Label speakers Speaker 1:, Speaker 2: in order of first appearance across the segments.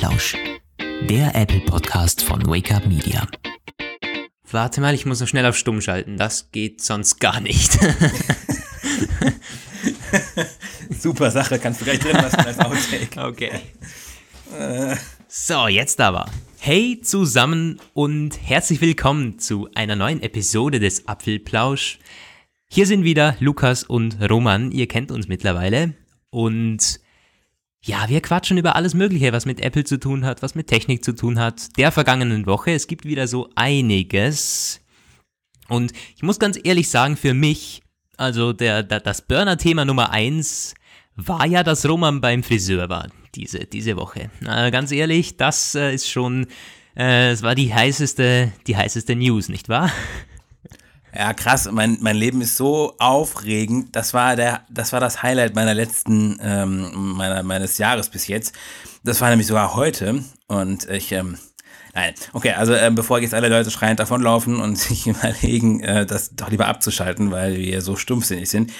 Speaker 1: Apfelplausch, der Apple Podcast von Wake Up Media.
Speaker 2: Warte mal, ich muss noch schnell auf Stumm schalten. Das geht sonst gar nicht.
Speaker 3: Super Sache, kannst du gleich drin lassen als Outtake.
Speaker 2: Okay. So, jetzt aber. Hey zusammen und herzlich willkommen zu einer neuen Episode des Apfelplausch. Hier sind wieder Lukas und Roman. Ihr kennt uns mittlerweile. Und ja, wir quatschen über alles Mögliche, was mit Apple zu tun hat, was mit Technik zu tun hat. Der vergangenen Woche. Es gibt wieder so einiges. Und ich muss ganz ehrlich sagen, für mich, also der, der das Burner-Thema Nummer eins war ja, dass Roman beim Friseur war diese, diese Woche. Äh, ganz ehrlich, das äh, ist schon, äh, es war die heißeste, die heißeste News, nicht wahr?
Speaker 3: Ja, krass. Mein, mein Leben ist so aufregend. Das war der, das war das Highlight meiner letzten, ähm, meiner, meines Jahres bis jetzt. Das war nämlich sogar heute. Und ich, ähm, nein. Okay, also äh, bevor jetzt alle Leute schreiend davonlaufen und sich überlegen, äh, das doch lieber abzuschalten, weil wir so stumpfsinnig sind.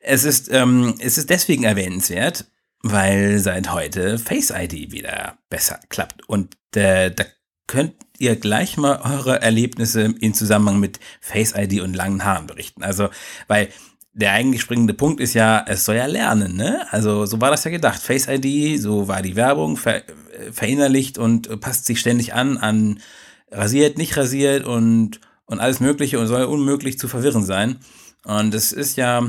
Speaker 3: Es ist, ähm, es ist deswegen erwähnenswert, weil seit heute Face ID wieder besser klappt. Und äh, da könnt ihr gleich mal eure Erlebnisse in Zusammenhang mit Face ID und langen Haaren berichten. Also, weil der eigentlich springende Punkt ist ja, es soll ja lernen, ne? Also, so war das ja gedacht. Face ID, so war die Werbung, ver verinnerlicht und passt sich ständig an, an rasiert, nicht rasiert und, und alles Mögliche und soll unmöglich zu verwirren sein. Und es ist ja,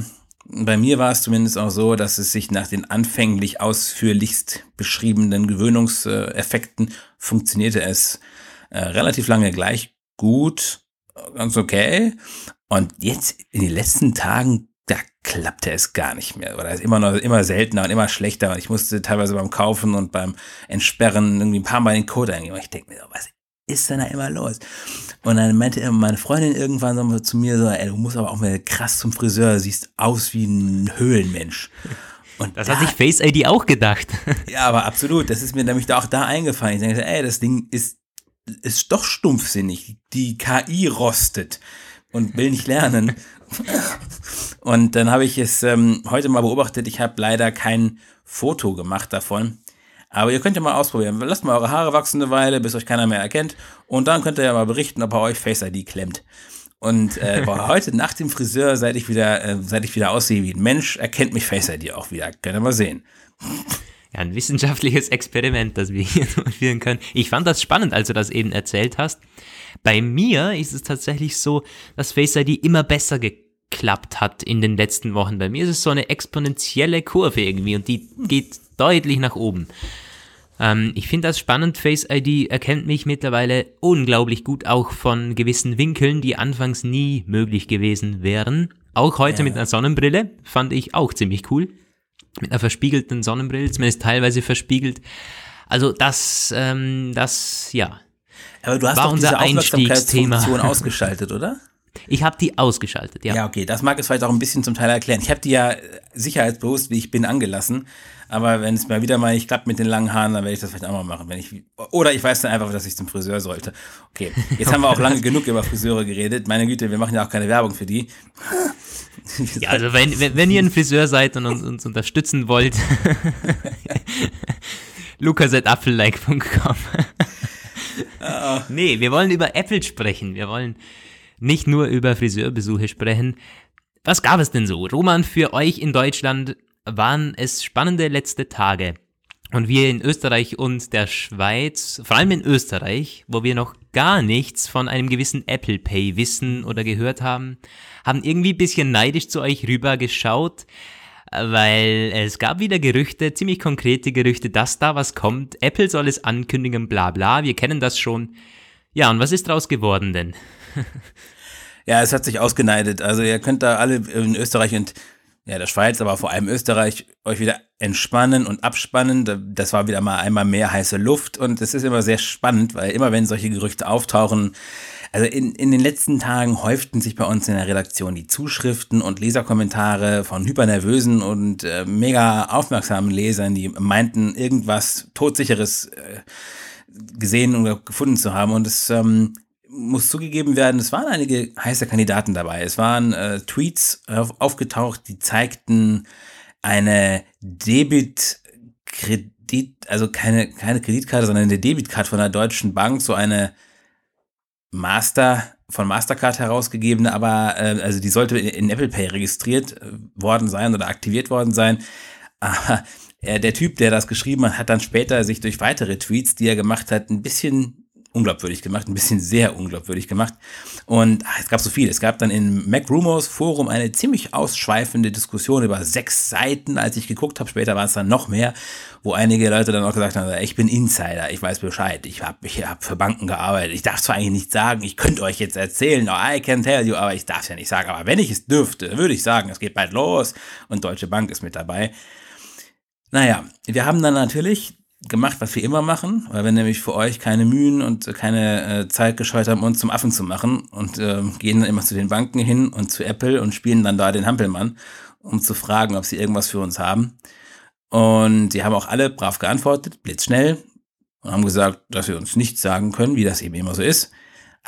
Speaker 3: bei mir war es zumindest auch so, dass es sich nach den anfänglich ausführlichst beschriebenen Gewöhnungseffekten funktionierte es äh, relativ lange gleich gut, ganz okay. Und jetzt in den letzten Tagen, da klappte es gar nicht mehr. Oder ist immer noch immer seltener und immer schlechter. Und ich musste teilweise beim Kaufen und beim Entsperren irgendwie ein paar Mal den Code eingeben. Ich denke mir, was ist denn da immer los? Und dann meinte meine Freundin irgendwann so zu mir so, ey, du musst aber auch mal krass zum Friseur, siehst aus wie ein Höhlenmensch.
Speaker 2: Und das da, hat sich Face ID auch gedacht.
Speaker 3: Ja, aber absolut. Das ist mir nämlich auch da eingefallen. Ich denke, ey, das Ding ist, ist doch stumpfsinnig. Die KI rostet und will nicht lernen. Und dann habe ich es ähm, heute mal beobachtet. Ich habe leider kein Foto gemacht davon. Aber ihr könnt ja mal ausprobieren. Lasst mal eure Haare wachsen eine Weile, bis euch keiner mehr erkennt. Und dann könnt ihr ja mal berichten, ob er euch Face ID klemmt. Und äh, heute nach dem Friseur, seit ich wieder, äh, seit ich wieder aussehe wie ein Mensch, erkennt mich Face ID auch wieder. Könnt ihr mal sehen.
Speaker 2: Ja, ein wissenschaftliches Experiment, das wir hier durchführen können. Ich fand das spannend, als du das eben erzählt hast. Bei mir ist es tatsächlich so, dass Face ID immer besser geklappt hat in den letzten Wochen. Bei mir ist es so eine exponentielle Kurve irgendwie und die geht deutlich nach oben. Ähm, ich finde das spannend. Face ID erkennt mich mittlerweile unglaublich gut, auch von gewissen Winkeln, die anfangs nie möglich gewesen wären. Auch heute ja. mit einer Sonnenbrille fand ich auch ziemlich cool. Mit einer verspiegelten Sonnenbrille, zumindest teilweise verspiegelt. Also das, ähm, das, ja.
Speaker 3: Aber du hast
Speaker 2: war
Speaker 3: doch
Speaker 2: unser
Speaker 3: diese
Speaker 2: Einstiegsthema
Speaker 3: ausgeschaltet, oder?
Speaker 2: Ich habe die ausgeschaltet, ja.
Speaker 3: Ja, okay, das mag es vielleicht auch ein bisschen zum Teil erklären. Ich habe die ja sicherheitsbewusst, wie ich bin, angelassen. Aber wenn es mal wieder mal nicht klappt mit den langen Haaren, dann werde ich das vielleicht auch mal machen. Wenn ich, oder ich weiß dann einfach, dass ich zum Friseur sollte. Okay, jetzt haben wir auch lange genug über Friseure geredet. Meine Güte, wir machen ja auch keine Werbung für die.
Speaker 2: Ja, also wenn, wenn, wenn ihr ein Friseur seid und uns, uns unterstützen wollt, lukas.apfellike.com Nee, wir wollen über Apple sprechen. Wir wollen nicht nur über Friseurbesuche sprechen. Was gab es denn so? Roman, für euch in Deutschland waren es spannende letzte Tage. Und wir in Österreich und der Schweiz, vor allem in Österreich, wo wir noch gar nichts von einem gewissen Apple Pay wissen oder gehört haben, haben irgendwie ein bisschen neidisch zu euch rüber geschaut, weil es gab wieder Gerüchte, ziemlich konkrete Gerüchte, dass da was kommt. Apple soll es ankündigen, bla bla, wir kennen das schon. Ja, und was ist daraus geworden denn?
Speaker 3: ja, es hat sich ausgeneidet. Also ihr könnt da alle in Österreich und ja, der Schweiz, aber vor allem Österreich, euch wieder entspannen und abspannen. Das war wieder mal einmal mehr heiße Luft und es ist immer sehr spannend, weil immer wenn solche Gerüchte auftauchen, also in, in den letzten Tagen häuften sich bei uns in der Redaktion die Zuschriften und Leserkommentare von hypernervösen und äh, mega aufmerksamen Lesern, die meinten, irgendwas Todsicheres äh, gesehen oder gefunden zu haben. Und es ähm, muss zugegeben werden, es waren einige heiße Kandidaten dabei. Es waren äh, Tweets aufgetaucht, die zeigten eine Debit die, also keine, keine Kreditkarte, sondern eine Debitkarte von der Deutschen Bank, so eine Master, von Mastercard herausgegebene, aber äh, also die sollte in Apple Pay registriert äh, worden sein oder aktiviert worden sein. Aber äh, der Typ, der das geschrieben hat, hat dann später sich durch weitere Tweets, die er gemacht hat, ein bisschen unglaubwürdig gemacht, ein bisschen sehr unglaubwürdig gemacht. Und ach, es gab so viel. Es gab dann im Mac Rumors Forum eine ziemlich ausschweifende Diskussion über sechs Seiten, als ich geguckt habe. Später waren es dann noch mehr, wo einige Leute dann auch gesagt haben, ich bin Insider, ich weiß Bescheid, ich habe ich hab für Banken gearbeitet. Ich darf zwar eigentlich nicht sagen, ich könnte euch jetzt erzählen, oh, I can tell you, aber ich darf es ja nicht sagen. Aber wenn ich es dürfte, würde ich sagen, es geht bald los und Deutsche Bank ist mit dabei. Naja, wir haben dann natürlich gemacht, was wir immer machen, weil wir nämlich für euch keine Mühen und keine äh, Zeit gescheut haben, uns zum Affen zu machen und äh, gehen dann immer zu den Banken hin und zu Apple und spielen dann da den Hampelmann, um zu fragen, ob sie irgendwas für uns haben. Und die haben auch alle brav geantwortet, blitzschnell, und haben gesagt, dass wir uns nichts sagen können, wie das eben immer so ist.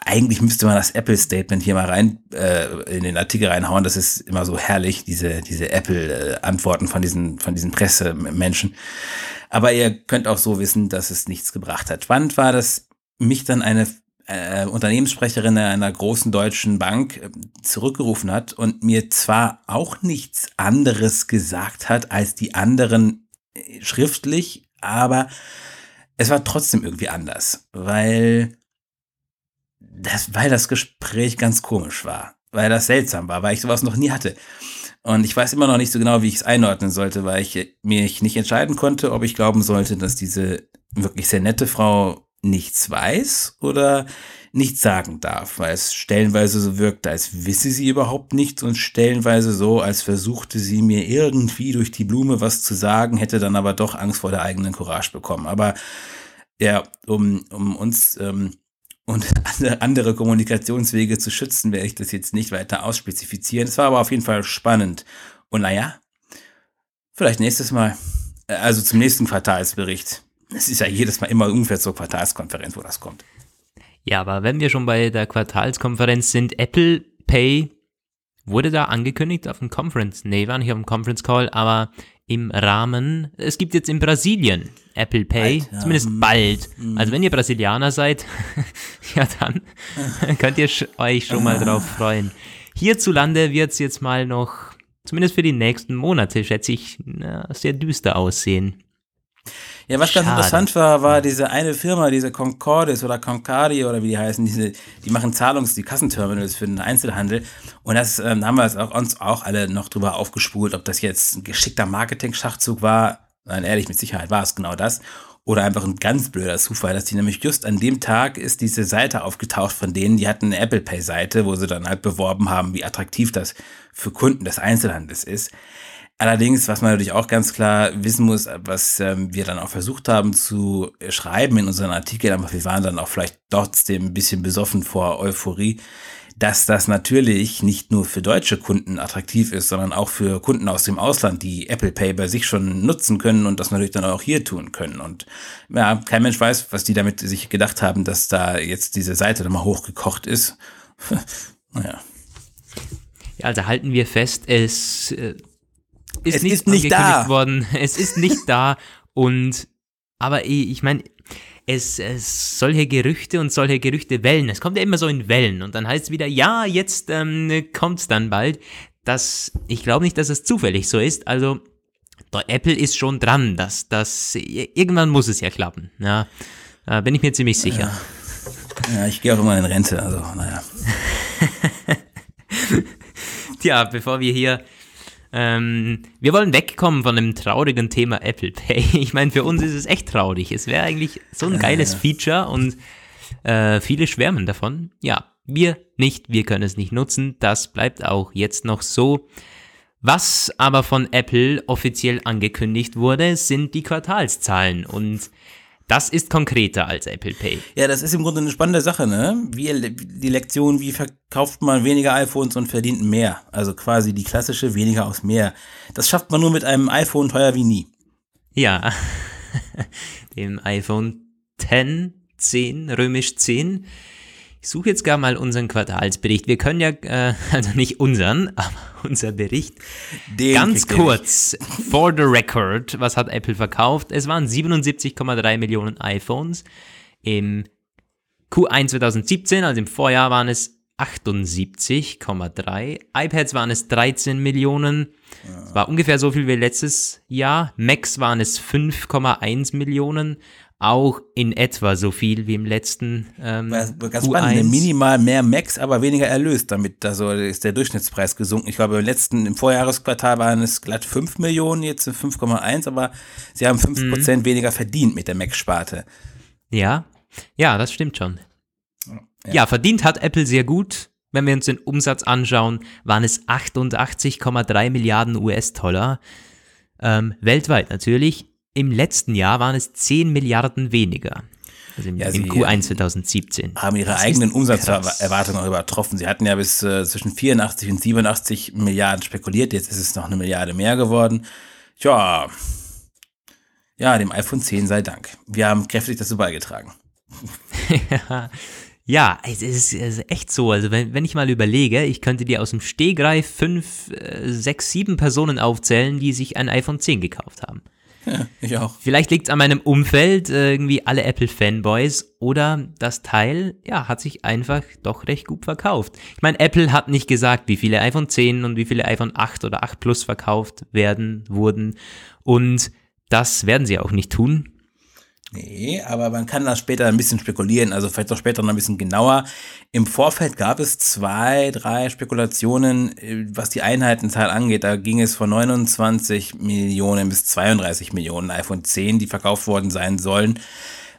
Speaker 3: Eigentlich müsste man das Apple-Statement hier mal rein äh, in den Artikel reinhauen. Das ist immer so herrlich, diese, diese Apple-Antworten von diesen, von diesen Pressemenschen. Aber ihr könnt auch so wissen, dass es nichts gebracht hat. Spannend war, dass mich dann eine äh, Unternehmenssprecherin einer großen deutschen Bank äh, zurückgerufen hat und mir zwar auch nichts anderes gesagt hat als die anderen äh, schriftlich, aber es war trotzdem irgendwie anders, weil das, weil das Gespräch ganz komisch war, weil das seltsam war, weil ich sowas noch nie hatte. Und ich weiß immer noch nicht so genau, wie ich es einordnen sollte, weil ich mich nicht entscheiden konnte, ob ich glauben sollte, dass diese wirklich sehr nette Frau nichts weiß oder nichts sagen darf, weil es stellenweise so wirkt, als wisse sie überhaupt nichts und stellenweise so, als versuchte sie mir irgendwie durch die Blume was zu sagen, hätte dann aber doch Angst vor der eigenen Courage bekommen. Aber ja, um, um uns ähm, und andere Kommunikationswege zu schützen, werde ich das jetzt nicht weiter ausspezifizieren. Es war aber auf jeden Fall spannend. Und naja, vielleicht nächstes Mal, äh, also zum nächsten Quartalsbericht. Es ist ja jedes Mal immer ungefähr zur Quartalskonferenz, wo das kommt.
Speaker 2: Ja, aber wenn wir schon bei der Quartalskonferenz sind, Apple Pay wurde da angekündigt auf dem Conference. Nee, war nicht auf dem Conference Call, aber im Rahmen, es gibt jetzt in Brasilien Apple Pay, bald, ja. zumindest bald. Mhm. Also wenn ihr Brasilianer seid, ja dann könnt ihr euch schon mal drauf freuen. Hierzulande wird es jetzt mal noch, zumindest für die nächsten Monate, schätze ich, sehr düster aussehen.
Speaker 3: Ja, was Schade. ganz interessant war, war diese eine Firma, diese Concordis oder Concardi oder wie die heißen, diese, die machen Zahlungs-, die Kassenterminals für den Einzelhandel. Und das ähm, haben wir auch, uns auch alle noch drüber aufgespult, ob das jetzt ein geschickter Marketing-Schachzug war. Nein, ehrlich, mit Sicherheit war es genau das. Oder einfach ein ganz blöder Zufall, dass die nämlich just an dem Tag ist diese Seite aufgetaucht von denen, die hatten eine Apple Pay Seite, wo sie dann halt beworben haben, wie attraktiv das für Kunden des Einzelhandels ist. Allerdings, was man natürlich auch ganz klar wissen muss, was ähm, wir dann auch versucht haben zu schreiben in unseren Artikeln, aber wir waren dann auch vielleicht trotzdem ein bisschen besoffen vor Euphorie, dass das natürlich nicht nur für deutsche Kunden attraktiv ist, sondern auch für Kunden aus dem Ausland, die Apple Pay bei sich schon nutzen können und das natürlich dann auch hier tun können. Und ja, kein Mensch weiß, was die damit sich gedacht haben, dass da jetzt diese Seite nochmal hochgekocht ist. naja.
Speaker 2: Ja, also halten wir fest, es äh, ist
Speaker 3: es
Speaker 2: nicht,
Speaker 3: ist nicht da.
Speaker 2: worden. Es ist nicht da und aber ich meine, es, es solche Gerüchte und solche Gerüchte Wellen. Es kommt ja immer so in Wellen und dann heißt es wieder, ja, jetzt ähm, es dann bald. Das, ich glaube nicht, dass es zufällig so ist. Also Apple ist schon dran, dass das irgendwann muss es ja klappen. Ja, da bin ich mir ziemlich sicher.
Speaker 3: Ja, ja ich gehe auch immer in Rente, also naja.
Speaker 2: Tja, bevor wir hier ähm, wir wollen wegkommen von dem traurigen Thema Apple Pay. Ich meine, für uns ist es echt traurig. Es wäre eigentlich so ein geiles Feature und äh, viele schwärmen davon. Ja, wir nicht, wir können es nicht nutzen. Das bleibt auch jetzt noch so. Was aber von Apple offiziell angekündigt wurde, sind die Quartalszahlen und das ist konkreter als Apple Pay.
Speaker 3: Ja, das ist im Grunde eine spannende Sache, ne? Wie die Lektion, wie verkauft man weniger iPhones und verdient mehr? Also quasi die klassische weniger aus mehr. Das schafft man nur mit einem iPhone teuer wie nie.
Speaker 2: Ja, dem iPhone 10, 10, römisch 10. Ich suche jetzt gar mal unseren Quartalsbericht. Wir können ja, äh, also nicht unseren, aber unser Bericht.
Speaker 3: Den
Speaker 2: Ganz kurz, for the record, was hat Apple verkauft? Es waren 77,3 Millionen iPhones. Im Q1 2017, also im Vorjahr, waren es 78,3. iPads waren es 13 Millionen. Das war ungefähr so viel wie letztes Jahr. Macs waren es 5,1 Millionen. Auch in etwa so viel wie im letzten ähm,
Speaker 3: Ganz
Speaker 2: Q1.
Speaker 3: spannend, minimal mehr Max, aber weniger Erlös. Damit also ist der Durchschnittspreis gesunken. Ich glaube, im letzten, im Vorjahresquartal waren es glatt 5 Millionen, jetzt sind 5,1, aber sie haben 5%
Speaker 2: Mhm.
Speaker 3: weniger verdient mit der Mac-Sparte.
Speaker 2: Ja, ja, das stimmt schon. Ja. verdient hat Apple sehr gut. Wenn wir uns den Umsatz anschauen, waren es 88,3 Milliarden US-Dollar. Ähm, weltweit natürlich. Im letzten Jahr waren es 10 Milliarden weniger. Also im,
Speaker 3: Ja,
Speaker 2: im
Speaker 3: sie,
Speaker 2: Q1 2017.
Speaker 3: Haben ihre
Speaker 2: Das
Speaker 3: eigenen Umsatzerwartungen auch übertroffen. Sie hatten ja bis äh, zwischen 84 und 87 Milliarden spekuliert. Jetzt ist es noch eine Milliarde mehr geworden. Tja, ja, dem iPhone 10 sei Dank. Wir haben kräftig dazu beigetragen.
Speaker 2: Ja, es ist, es ist echt so. Also wenn, wenn ich mal überlege, ich könnte dir aus dem Stehgreif fünf, äh, sechs, sieben Personen aufzählen, die sich ein iPhone 10 gekauft haben.
Speaker 3: Ich auch.
Speaker 2: Vielleicht liegt es an meinem Umfeld, äh, irgendwie alle Apple-Fanboys, oder das Teil, ja, hat sich einfach doch recht gut verkauft. Ich meine, Apple hat nicht gesagt, wie viele iPhone 10 und wie viele iPhone 8 oder 8 Plus verkauft werden, wurden. Und das werden sie auch nicht tun.
Speaker 3: Nee, aber man kann da später ein bisschen spekulieren, also vielleicht auch später noch ein bisschen genauer. Im Vorfeld gab es zwei, drei Spekulationen, äh, was die Einheitenzahl angeht. Da ging es von 29 Millionen bis 32 Millionen iPhone 10, die verkauft worden sein sollen.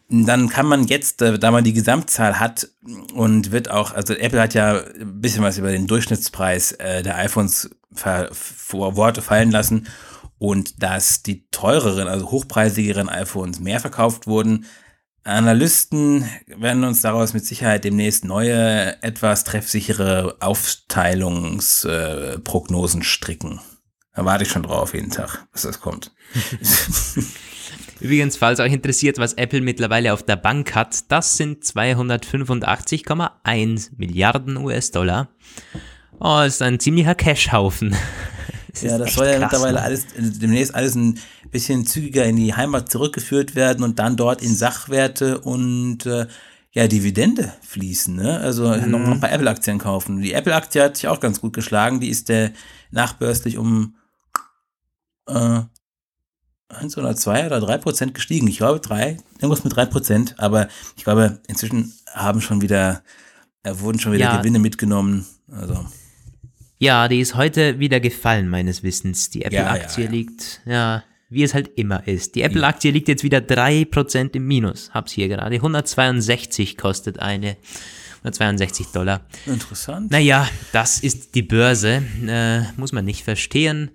Speaker 3: Dann kann man jetzt, äh, da man die Gesamtzahl hat und wird auch, also Apple hat ja ein bisschen was über den Durchschnittspreis äh, der iPhones vor Worte fallen lassen und dass die teureren, also hochpreisigeren iPhones mehr verkauft wurden. Analysten werden uns daraus mit Sicherheit demnächst neue, etwas treffsichere Aufteilungsprognosen stricken. Da warte ich schon drauf jeden Tag, bis das kommt.
Speaker 2: Übrigens, falls euch interessiert, was Apple mittlerweile auf der Bank hat, das sind 285,1 Milliarden US-Dollar. Oh, ist ein ziemlicher Cashhaufen. Es
Speaker 3: Ja, das soll ja
Speaker 2: krass,
Speaker 3: mittlerweile
Speaker 2: Mann.
Speaker 3: alles äh, demnächst alles ein bisschen zügiger in die Heimat zurückgeführt werden und dann dort in Sachwerte und äh, ja, Dividende fließen. Ne? Also
Speaker 2: Mhm.
Speaker 3: noch ein paar Apple-Aktien kaufen. Die Apple-Aktie hat sich auch ganz gut geschlagen. Die ist äh, nachbörslich um äh, 1 oder 2 oder 3 Prozent gestiegen. Ich glaube 3, irgendwas mit 3 Prozent. Aber ich glaube, inzwischen haben schon wieder, äh, wurden schon wieder
Speaker 2: Ja.
Speaker 3: Gewinne mitgenommen. Also
Speaker 2: Ja, die ist heute wieder gefallen, meines Wissens. Die Apple-Aktie
Speaker 3: ja, ja.
Speaker 2: liegt, ja, wie es halt immer ist. Die Apple-Aktie liegt jetzt wieder 3% im Minus. Hab's hier gerade. 162 kostet eine. 162 Dollar.
Speaker 3: interessant.
Speaker 2: Naja, das ist die Börse. Äh, muss man nicht verstehen.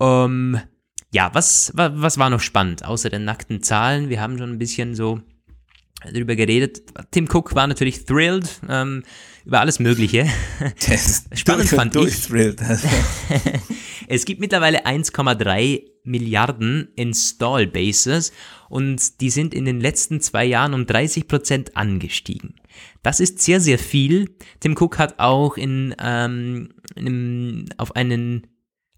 Speaker 2: Ähm, ja, was, wa- was war noch spannend? Außer den nackten Zahlen. Wir haben schon ein bisschen so drüber geredet. Tim Cook war natürlich thrilled ähm, über alles Mögliche. Spannend fand ich. Es gibt mittlerweile 1,3 Milliarden Install Bases und die sind in den letzten zwei Jahren um 30 Prozent angestiegen. Das ist sehr, sehr viel. Tim Cook hat auch in, ähm, in einem, auf, einen,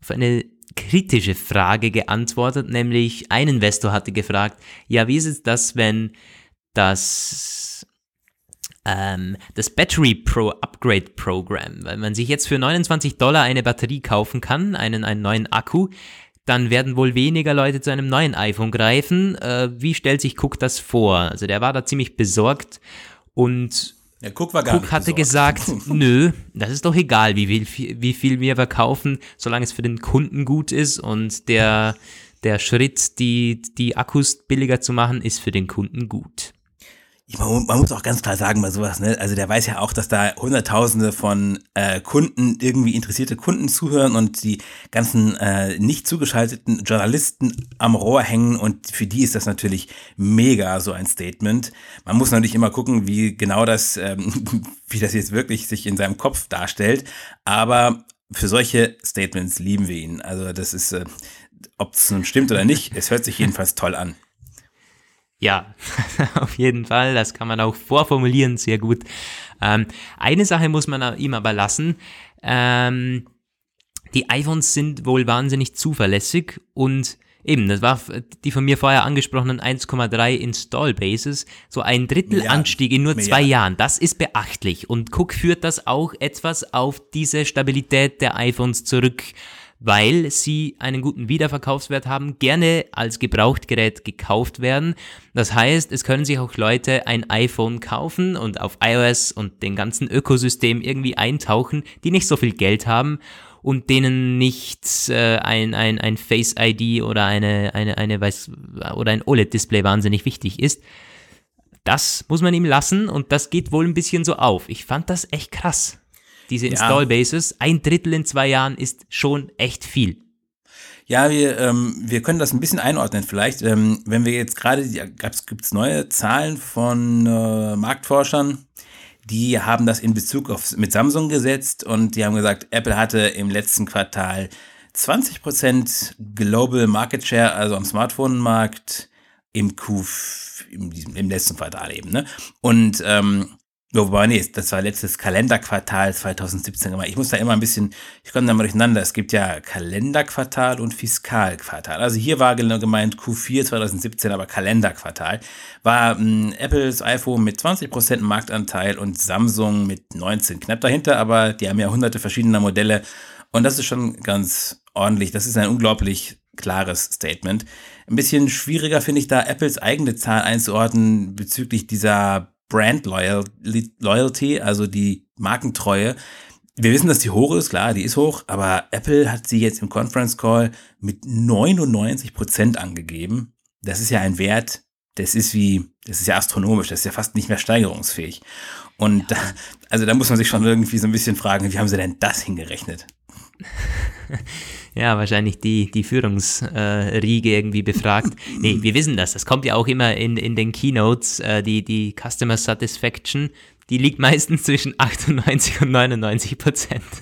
Speaker 2: auf eine kritische Frage geantwortet, nämlich ein Investor hatte gefragt, ja, wie ist es das, wenn das ähm, das Battery Pro Upgrade Program. Weil man sich jetzt für 29 Dollar eine Batterie kaufen kann, einen, einen neuen Akku, dann werden wohl weniger Leute zu einem neuen iPhone greifen. Äh, wie stellt sich Cook das vor? Also der war da ziemlich besorgt und
Speaker 3: Der Cook war gar
Speaker 2: Cook hatte
Speaker 3: besorgt.
Speaker 2: gesagt, nö, das ist doch egal, wie viel, wie viel wir verkaufen, solange es für den Kunden gut ist und der, der Schritt, die, die Akkus billiger zu machen, ist für den Kunden gut.
Speaker 3: Ich, man, man muss auch ganz klar sagen bei sowas, ne? Also der weiß ja auch, dass da Hunderttausende von äh, Kunden, irgendwie interessierte Kunden zuhören und die ganzen äh, nicht zugeschalteten Journalisten am Rohr hängen und für die ist das natürlich mega so ein Statement. Man muss natürlich immer gucken, wie genau das, ähm, wie das jetzt wirklich sich in seinem Kopf darstellt. Aber für solche Statements lieben wir ihn. Also das ist, äh, ob es nun stimmt oder nicht, es hört sich jedenfalls toll an.
Speaker 2: Ja, auf jeden Fall. Das kann man auch vorformulieren, sehr gut. Ähm, eine Sache muss man ihm aber lassen. Ähm, die iPhones sind wohl wahnsinnig zuverlässig und eben, das war die von mir vorher angesprochenen 1,3 Install Bases, so ein Drittel
Speaker 3: Milliarden.
Speaker 2: Anstieg in nur zwei. Jahren. Das ist beachtlich und Cook führt das auch etwas auf diese Stabilität der iPhones zurück weil sie einen guten Wiederverkaufswert haben, gerne als Gebrauchtgerät gekauft werden. Das heißt, es können sich auch Leute ein iPhone kaufen und auf iOS und den ganzen Ökosystem irgendwie eintauchen, die nicht so viel Geld haben und denen nicht äh, ein, ein, ein Face ID oder eine, eine, eine weiß, oder ein OLED-Display wahnsinnig wichtig ist. Das muss man ihm lassen und das geht wohl ein bisschen so auf. Ich fand das echt krass. Diese Install Bases, ein Drittel in zwei Jahren ist schon echt viel.
Speaker 3: Ja, wir, ähm, wir können das ein bisschen einordnen vielleicht. Ähm, wenn wir jetzt gerade, gibt es neue Zahlen von äh, Marktforschern, die haben das in Bezug auf mit Samsung gesetzt und die haben gesagt, Apple hatte im letzten Quartal 20% Global Market Share, also am Smartphone-Markt im Q, im, im letzten Quartal eben, ne? Und ähm, ja, wobei, nee, das war letztes Kalenderquartal 2017 gemacht. Ich muss da immer ein bisschen, ich komme da mal durcheinander. Es gibt ja Kalenderquartal und Fiskalquartal. Also hier war gemeint Q4 2017, aber Kalenderquartal. War ähm, Apples iPhone mit 20% Marktanteil und Samsung mit 19 knapp dahinter, aber die haben ja hunderte verschiedener Modelle. Und das ist schon ganz ordentlich. Das ist ein unglaublich klares Statement. Ein bisschen schwieriger finde ich da Apples eigene Zahl einzuordnen bezüglich dieser Brand Loyal Loyalty, also die Markentreue. Wir wissen, dass die hoch ist, klar, die ist hoch, aber Apple hat sie jetzt im Conference Call mit 99 Prozent angegeben. Das ist ja ein Wert, das ist wie, das ist ja astronomisch, das ist ja fast nicht mehr steigerungsfähig. Und da, also da muss man sich schon irgendwie so ein bisschen fragen, wie haben sie denn das hingerechnet?
Speaker 2: Ja, wahrscheinlich die, die Führungsriege irgendwie befragt. Nee, wir wissen das. Das kommt ja auch immer in, in den Keynotes. Äh, die, die Customer Satisfaction, die liegt meistens zwischen 98 und 99 Prozent.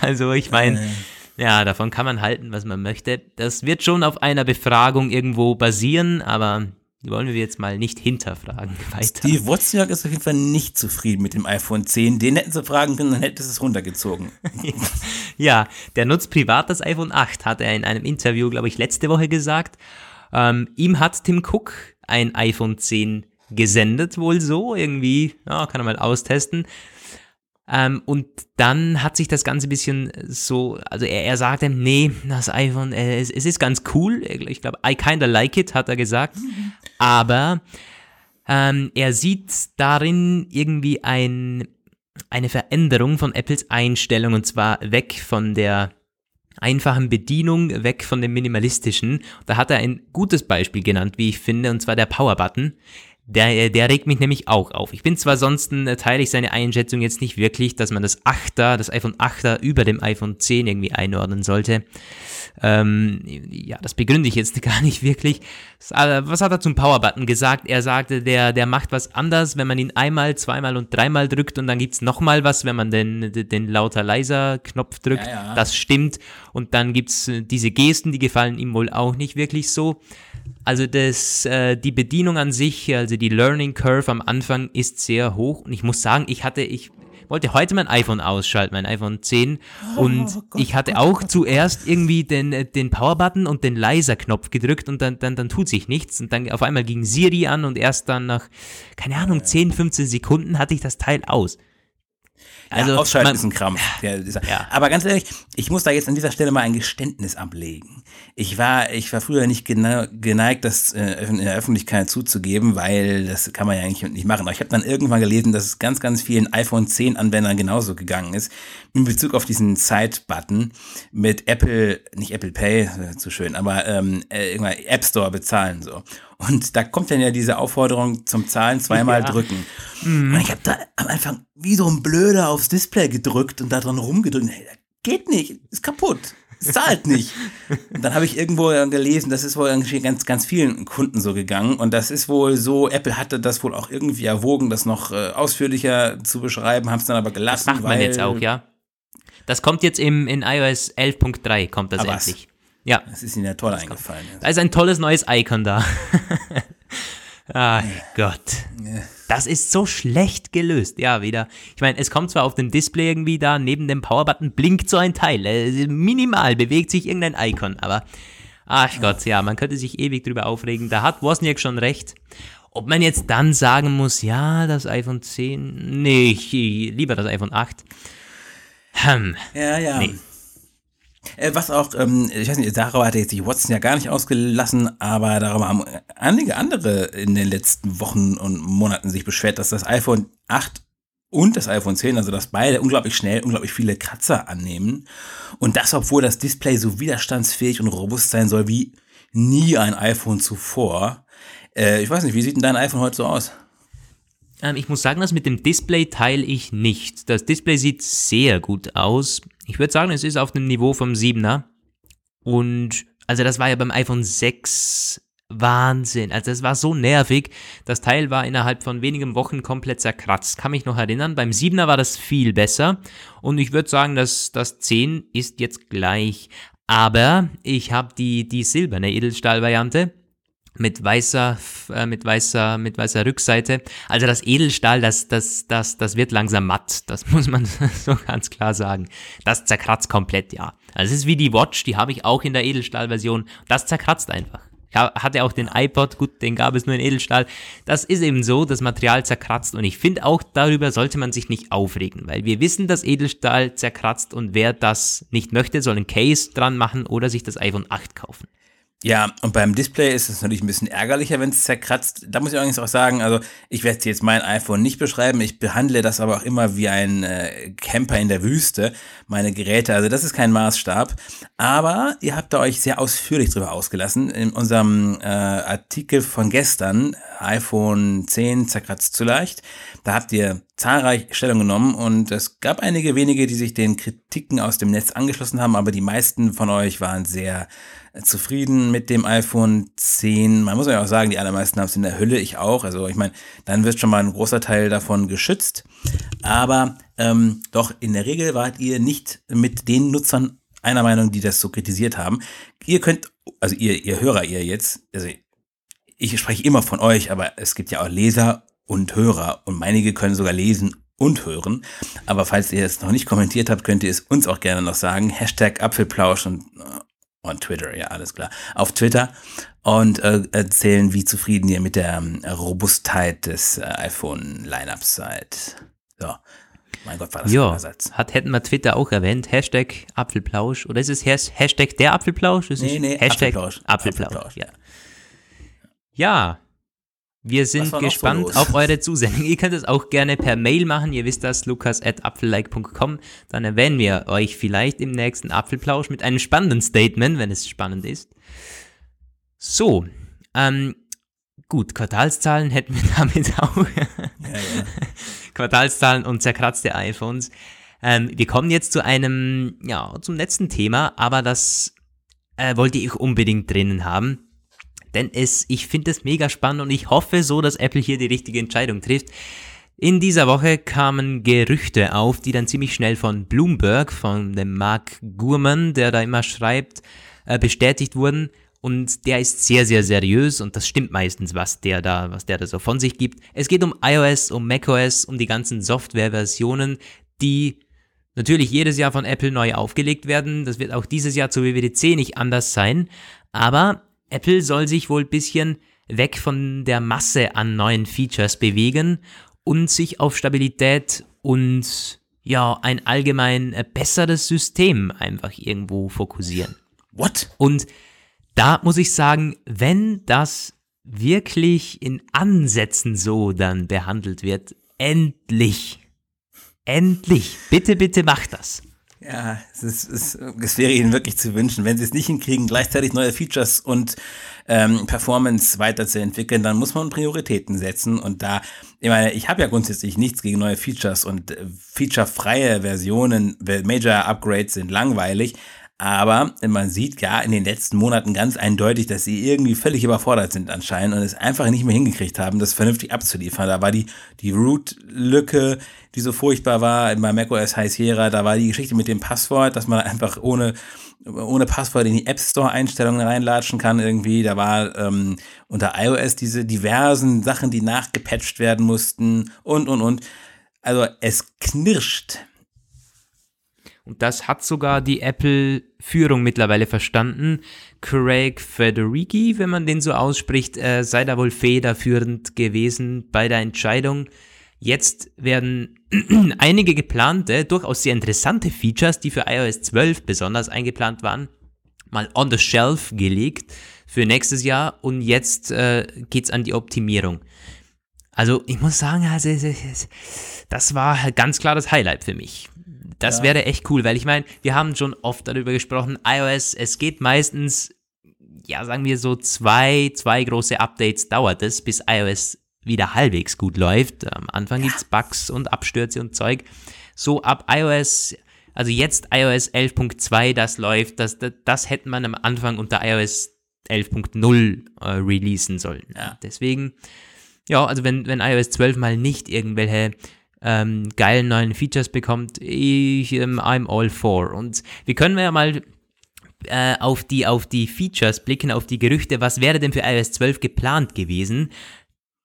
Speaker 2: Also ich meine, ja, davon kann man halten, was man möchte. Das wird schon auf einer Befragung irgendwo basieren, aber die wollen wir jetzt mal nicht hinterfragen. Weiter.
Speaker 3: Steve Wozniak ist auf jeden Fall nicht zufrieden mit dem iPhone 10. Den hätten sie fragen können, dann hätte es es runtergezogen.
Speaker 2: Ja, der nutzt privat das iPhone 8, hat er in einem Interview, glaube ich, letzte Woche gesagt. Ähm, ihm hat Tim Cook ein iPhone 10 gesendet, wohl so, irgendwie, ja, kann er mal austesten. Ähm, und dann hat sich das Ganze ein bisschen so, also er, er sagte, nee, das iPhone, äh, es, es ist ganz cool. Ich glaube, I kinda like it, hat er gesagt. Aber ähm, er sieht darin irgendwie ein, eine Veränderung von Apples Einstellung und zwar weg von der einfachen Bedienung, weg von dem minimalistischen. Da hat er ein gutes Beispiel genannt, wie ich finde, und zwar der Power-Button. Der, der regt mich nämlich auch auf. Ich bin zwar sonst äh, teile ich seine Einschätzung jetzt nicht wirklich, dass man das 8er, das iPhone 8er über dem iPhone 10 irgendwie einordnen sollte. Ähm, ja, das begründe ich jetzt gar nicht wirklich. äh, Was hat er zum Power-Button gesagt? Er sagte, der, der macht was anders, wenn man ihn einmal, zweimal und dreimal drückt und dann gibt's nochmal was, wenn man den, den lauter-leiser-Knopf drückt.
Speaker 3: Ja, ja.
Speaker 2: Das stimmt. Und dann gibt's äh, diese Gesten, die gefallen ihm wohl auch nicht wirklich so. Also das, äh, die Bedienung an sich, also die Learning Curve am Anfang ist sehr hoch. Und ich muss sagen, ich hatte, ich wollte heute mein iPhone ausschalten, mein iPhone 10. Und ich hatte auch zuerst irgendwie den, äh, den Power-Button und den Leiser-Knopf gedrückt und dann, dann, dann tut sich nichts. Und dann auf einmal ging Siri an und erst dann nach, keine Ahnung, 10, 15 Sekunden hatte ich das Teil aus.
Speaker 3: Also, ja, Ausschalten
Speaker 2: man-
Speaker 3: ist ein Krampf. Ja,
Speaker 2: Ja.
Speaker 3: Aber ganz ehrlich, ich muss da jetzt an dieser Stelle mal ein Geständnis ablegen. Ich war, ich war früher nicht gene- geneigt, das äh, in der Öffentlichkeit zuzugeben, weil das kann man ja eigentlich nicht machen. Aber ich habe dann irgendwann gelesen, dass es ganz, ganz vielen iPhone 10 Anwendern genauso gegangen ist. In Bezug auf diesen Side-Button mit Apple, nicht Apple Pay, zu schön, aber ähm, äh, App Store bezahlen so. Und da kommt dann ja diese Aufforderung zum Zahlen zweimal
Speaker 2: Ja.
Speaker 3: drücken. Und ich habe da am Anfang wie so ein Blöder aufs Display gedrückt und da dran rumgedrückt. Hey, geht nicht, ist kaputt, es zahlt nicht. Und dann habe ich irgendwo gelesen, das ist wohl irgendwie ganz, ganz vielen Kunden so gegangen. Und das ist wohl so, Apple hatte das wohl auch irgendwie erwogen, das noch äh, ausführlicher zu beschreiben, haben es dann aber gelassen.
Speaker 2: Das macht man
Speaker 3: weil,
Speaker 2: jetzt auch, ja. Das kommt jetzt im, in iOS 11.3, kommt das
Speaker 3: Ah,
Speaker 2: endlich. Ja,
Speaker 3: Das ist ihnen ja toll eingefallen.
Speaker 2: da ist ein tolles neues Icon da. Ach Gott. Das ist so schlecht gelöst. Ja, wieder. Ich meine, es kommt zwar auf dem Display irgendwie da, neben dem Powerbutton blinkt so ein Teil. Äh, minimal bewegt sich irgendein Icon, aber ach Gott, ja, man könnte sich ewig drüber aufregen. Da hat Wozniak schon recht. Ob man jetzt dann sagen muss, ja, das iPhone 10, nee, ich, lieber das iPhone 8.
Speaker 3: Hm. Ja, ja. Nee. Äh, was auch, ähm, ich weiß nicht, darüber jetzt die Watson ja gar nicht ausgelassen, aber darüber haben einige andere in den letzten Wochen und Monaten sich beschwert, dass das iPhone 8 und das iPhone 10, also dass beide unglaublich schnell, unglaublich viele Kratzer annehmen. Und das, obwohl das Display so widerstandsfähig und robust sein soll wie nie ein iPhone zuvor. Äh, ich weiß nicht, wie sieht denn dein iPhone heute so aus?
Speaker 2: Ähm, ich muss sagen, das mit dem Display teile ich nicht. Das Display sieht sehr gut aus. Ich würde sagen, es ist auf dem Niveau vom 7er. Und also das war ja beim iPhone 6 Wahnsinn. Also es war so nervig. Das Teil war innerhalb von wenigen Wochen komplett zerkratzt. Kann mich noch erinnern. Beim 7er war das viel besser. Und ich würde sagen, dass das 10 ist jetzt gleich. Aber ich habe die, die silberne Edelstahl-Variante mit weißer, äh, mit weißer, mit weißer Rückseite. Also das Edelstahl, das, das, das, das wird langsam matt. Das muss man so ganz klar sagen. Das zerkratzt komplett, ja. Also es ist wie die Watch, die habe ich auch in der Edelstahlversion. Das zerkratzt einfach. Ich hatte auch den iPod, gut, den gab es nur in Edelstahl. Das ist eben so, das Material zerkratzt und ich finde auch darüber sollte man sich nicht aufregen, weil wir wissen, dass Edelstahl zerkratzt und wer das nicht möchte, soll ein Case dran machen oder sich das iPhone 8 kaufen.
Speaker 3: Ja, und beim Display ist es natürlich ein bisschen ärgerlicher, wenn es zerkratzt. Da muss ich allerdings auch sagen, also ich werde jetzt mein iPhone nicht beschreiben, ich behandle das aber auch immer wie ein äh, Camper in der Wüste, meine Geräte. Also das ist kein Maßstab. Aber ihr habt da euch sehr ausführlich drüber ausgelassen. In unserem äh, Artikel von gestern, iPhone 10 zerkratzt zu leicht, da habt ihr zahlreich Stellung genommen und es gab einige wenige, die sich den Kritiken aus dem Netz angeschlossen haben, aber die meisten von euch waren sehr zufrieden mit dem iPhone 10. Man muss ja auch sagen, die allermeisten haben es in der Hülle, ich auch. Also ich meine, dann wird schon mal ein großer Teil davon geschützt. Aber ähm, doch in der Regel wart ihr nicht mit den Nutzern einer Meinung, die das so kritisiert haben. Ihr könnt, also ihr, ihr Hörer, ihr jetzt, also ich spreche immer von euch, aber es gibt ja auch Leser und Hörer und einige können sogar lesen und hören. Aber falls ihr es noch nicht kommentiert habt, könnt ihr es uns auch gerne noch sagen. Hashtag Apfelplausch und on Twitter, ja, alles klar. Auf Twitter und äh, erzählen, wie zufrieden ihr mit der äh, Robustheit des äh, iPhone-Lineups seid. So. Mein Gott, war das
Speaker 2: ja, Satz. Hat, hätten wir Twitter auch erwähnt. Hashtag Apfelplausch. Oder ist es Hashtag der Apfelplausch? Ist
Speaker 3: nee, nee,
Speaker 2: Hashtag Apfelplausch. Apfelplausch. Apfelplausch. Ja. ja, wir sind gespannt so auf eure Zusendung. Ihr könnt es auch gerne per Mail machen. Ihr wisst das, lukas.apfellike.com. Dann erwähnen wir euch vielleicht im nächsten Apfelplausch mit einem spannenden Statement, wenn es spannend ist. So, ähm, gut, Quartalszahlen hätten wir damit auch. ja, ja. Quartalszahlen und zerkratzte iPhones. Ähm, wir kommen jetzt zu einem, ja, zum letzten Thema, aber das äh, wollte ich unbedingt drinnen haben. Denn es, ich finde es mega spannend und ich hoffe so, dass Apple hier die richtige Entscheidung trifft. In dieser Woche kamen Gerüchte auf, die dann ziemlich schnell von Bloomberg, von dem Mark Gurman, der da immer schreibt, äh, bestätigt wurden. Und der ist sehr, sehr seriös und das stimmt meistens, was der da, was der da so von sich gibt. Es geht um iOS, um macOS, um die ganzen Softwareversionen, die natürlich jedes Jahr von Apple neu aufgelegt werden. Das wird auch dieses Jahr zur WWDC nicht anders sein. Aber Apple soll sich wohl ein bisschen weg von der Masse an neuen Features bewegen und sich auf Stabilität und ja, ein allgemein äh, besseres System einfach irgendwo fokussieren.
Speaker 3: What?
Speaker 2: Und da muss ich sagen, wenn das wirklich in Ansätzen so dann behandelt wird, endlich, endlich, bitte, bitte mach das.
Speaker 3: Ja, es, ist, es, es wäre ihnen wirklich zu wünschen. Wenn sie es nicht hinkriegen, gleichzeitig neue Features und ähm, Performance weiterzuentwickeln, dann muss man Prioritäten setzen. Und da, ich meine, ich habe ja grundsätzlich nichts gegen neue Features und äh, featurefreie Versionen, Major Upgrades sind langweilig. Aber man sieht ja in den letzten Monaten ganz eindeutig, dass sie irgendwie völlig überfordert sind anscheinend und es einfach nicht mehr hingekriegt haben, das vernünftig abzuliefern. Da war die, die Root-Lücke, die so furchtbar war bei macOS High Sierra, da war die Geschichte mit dem Passwort, dass man einfach ohne ohne Passwort in die App Store Einstellungen reinlatschen kann irgendwie. Da war ähm, unter iOS diese diversen Sachen, die nachgepatcht werden mussten und und und. Also es knirscht.
Speaker 2: Und das hat sogar die Apple-Führung mittlerweile verstanden. Craig Federici, wenn man den so ausspricht, äh, sei da wohl federführend gewesen bei der Entscheidung. Jetzt werden einige geplante, durchaus sehr interessante Features, die für iOS 12 besonders eingeplant waren, mal on the shelf gelegt für nächstes Jahr und jetzt äh, geht's an die Optimierung. Also ich muss sagen, also, das war ganz klar das Highlight für mich. Das ja. wäre echt cool, weil ich meine, wir haben schon oft darüber gesprochen, iOS, es geht meistens, ja, sagen wir so zwei, zwei große Updates dauert es, bis iOS wieder halbwegs gut läuft. Am Anfang ja. gibt's Bugs und Abstürze und Zeug. So ab iOS, also jetzt iOS 11.2, das läuft, das, das, das hätte man am Anfang unter iOS 11.0 äh, releasen sollen. Ja. Deswegen, ja, also wenn, wenn iOS 12 mal nicht irgendwelche ähm, geilen neuen Features bekommt, ich, ähm, I'm all for. Und wir können ja mal äh, auf, die, auf die Features blicken, auf die Gerüchte, was wäre denn für iOS 12 geplant gewesen?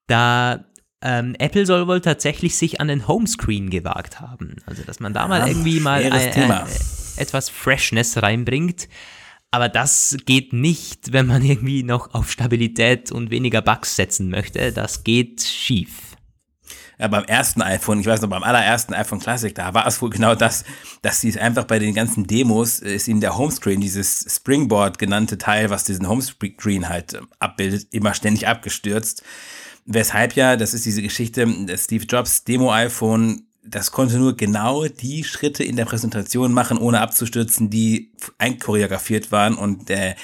Speaker 2: Da ähm, Apple soll wohl tatsächlich sich an den Homescreen gewagt haben. Also, dass man da mal irgendwie mal ein, ein, etwas Freshness reinbringt. Aber das geht nicht, wenn man irgendwie noch auf Stabilität und weniger Bugs setzen möchte. Das geht schief.
Speaker 3: Ja, beim ersten iPhone, ich weiß noch, beim allerersten iPhone Classic, da war es wohl genau das, dass sie es einfach bei den ganzen Demos, ist ihnen der Homescreen, dieses Springboard genannte Teil, was diesen Homescreen halt ähm, abbildet, immer ständig abgestürzt. Weshalb ja, das ist diese Geschichte, des Steve Jobs Demo-iPhone, das konnte nur genau die Schritte in der Präsentation machen, ohne abzustürzen, die einchoreografiert waren und äh,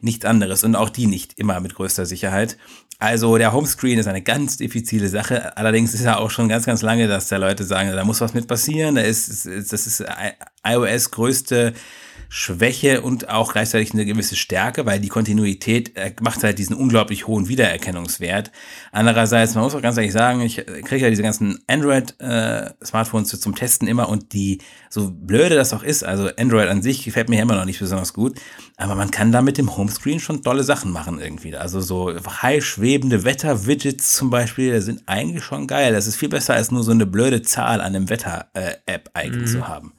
Speaker 3: nichts anderes. Und auch die nicht immer mit größter Sicherheit. Also der Homescreen ist eine ganz diffizile Sache. Allerdings ist ja auch schon ganz, ganz lange, dass da Leute sagen, da muss was mit passieren. Da ist, das ist iOS größte Schwäche und auch gleichzeitig eine gewisse Stärke, weil die Kontinuität äh, macht halt diesen unglaublich hohen Wiedererkennungswert. Andererseits, man muss auch ganz ehrlich sagen, ich kriege ja diese ganzen Android-Smartphones äh, zum Testen immer und die, so blöde das auch ist, also Android an sich gefällt mir immer noch nicht besonders gut, aber man kann da mit dem Homescreen schon tolle Sachen machen irgendwie. Also so high schwebende Wetter-Widgets zum Beispiel, sind eigentlich schon geil. Das ist viel besser als nur so eine blöde Zahl an einem Wetter-App äh, eigentlich mhm. zu haben.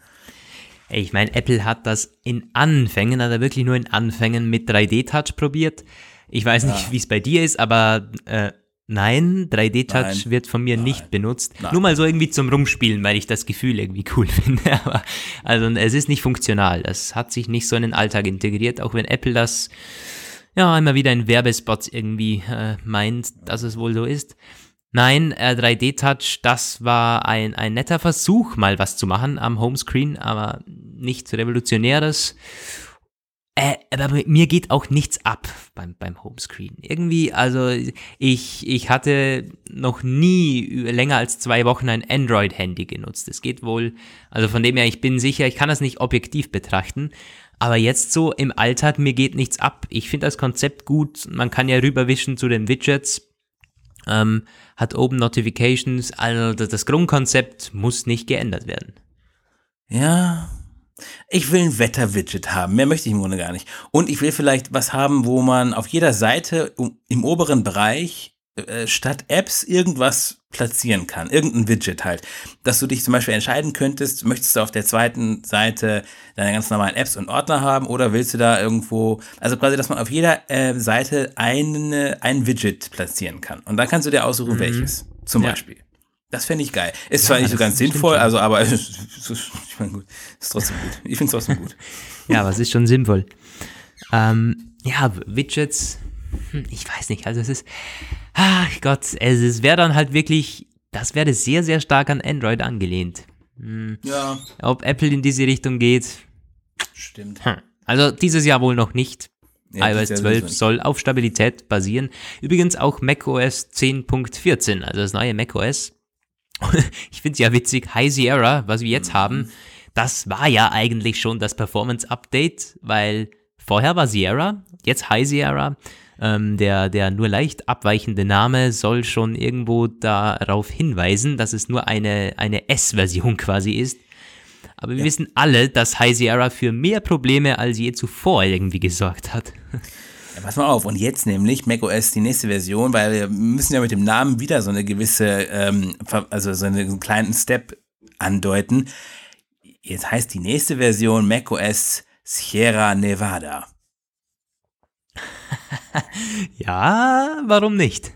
Speaker 2: Ich meine, Apple hat das in Anfängen, also wirklich nur in Anfängen mit 3D-Touch probiert. Ich weiß nicht, ja. wie es bei dir ist, aber äh, nein, 3D-Touch wird von mir nein. nicht benutzt. Nein. Nur mal so irgendwie zum Rumspielen, weil ich das Gefühl irgendwie cool finde. Aber also es ist nicht funktional. Das hat sich nicht so in den Alltag integriert, auch wenn Apple das ja immer wieder in Werbespots irgendwie äh, meint, dass es wohl so ist. Nein, äh, 3D-Touch, das war ein, ein netter Versuch, mal was zu machen am Homescreen, aber nichts Revolutionäres. Äh, aber mir geht auch nichts ab beim, beim Homescreen. Irgendwie, also ich, ich hatte noch nie länger als zwei Wochen ein Android-Handy genutzt. Es geht wohl, also von dem her, ich bin sicher, ich kann das nicht objektiv betrachten. Aber jetzt so im Alltag, mir geht nichts ab. Ich finde das Konzept gut. Man kann ja rüberwischen zu den Widgets ähm, hat Open Notifications, also das Grundkonzept muss nicht geändert werden.
Speaker 3: Ja, ich will ein Wetter-Widget haben, mehr möchte ich im Grunde gar nicht. Und ich will vielleicht was haben, wo man auf jeder Seite im oberen Bereich äh, statt Apps irgendwas platzieren kann, irgendein Widget halt, dass du dich zum Beispiel entscheiden könntest, möchtest du auf der zweiten Seite deine ganz normalen Apps und Ordner haben oder willst du da irgendwo, also quasi, dass man auf jeder äh, Seite eine, ein Widget platzieren kann und dann kannst du dir aussuchen, mhm. welches, zum ja. Beispiel. Das fände ich geil. Ist ja, zwar nicht so ganz sinnvoll, also aber ich meine gut, ist trotzdem gut. Ich finde es trotzdem gut.
Speaker 2: ja, aber es ist schon sinnvoll. Ähm, ja, Widgets, ich weiß nicht, also es ist, ach Gott, es wäre dann halt wirklich, das wäre sehr, sehr stark an Android angelehnt. Hm. Ja. Ob Apple in diese Richtung geht.
Speaker 3: Stimmt.
Speaker 2: Hm. Also dieses Jahr wohl noch nicht. Ja, iOS 12 soll auf Stabilität basieren. Übrigens auch macOS 10.14, also das neue macOS. ich finde es ja witzig, High Sierra, was wir jetzt mhm. haben, das war ja eigentlich schon das Performance-Update, weil vorher war Sierra, jetzt High Sierra. Ähm, der, der nur leicht abweichende Name soll schon irgendwo darauf hinweisen, dass es nur eine, eine S-Version quasi ist. Aber wir ja. wissen alle, dass High Sierra für mehr Probleme als je zuvor irgendwie gesorgt hat.
Speaker 3: Ja, pass mal auf, und jetzt nämlich macOS die nächste Version, weil wir müssen ja mit dem Namen wieder so eine gewisse, ähm, also so einen kleinen Step andeuten. Jetzt heißt die nächste Version macOS Sierra Nevada.
Speaker 2: ja, warum nicht?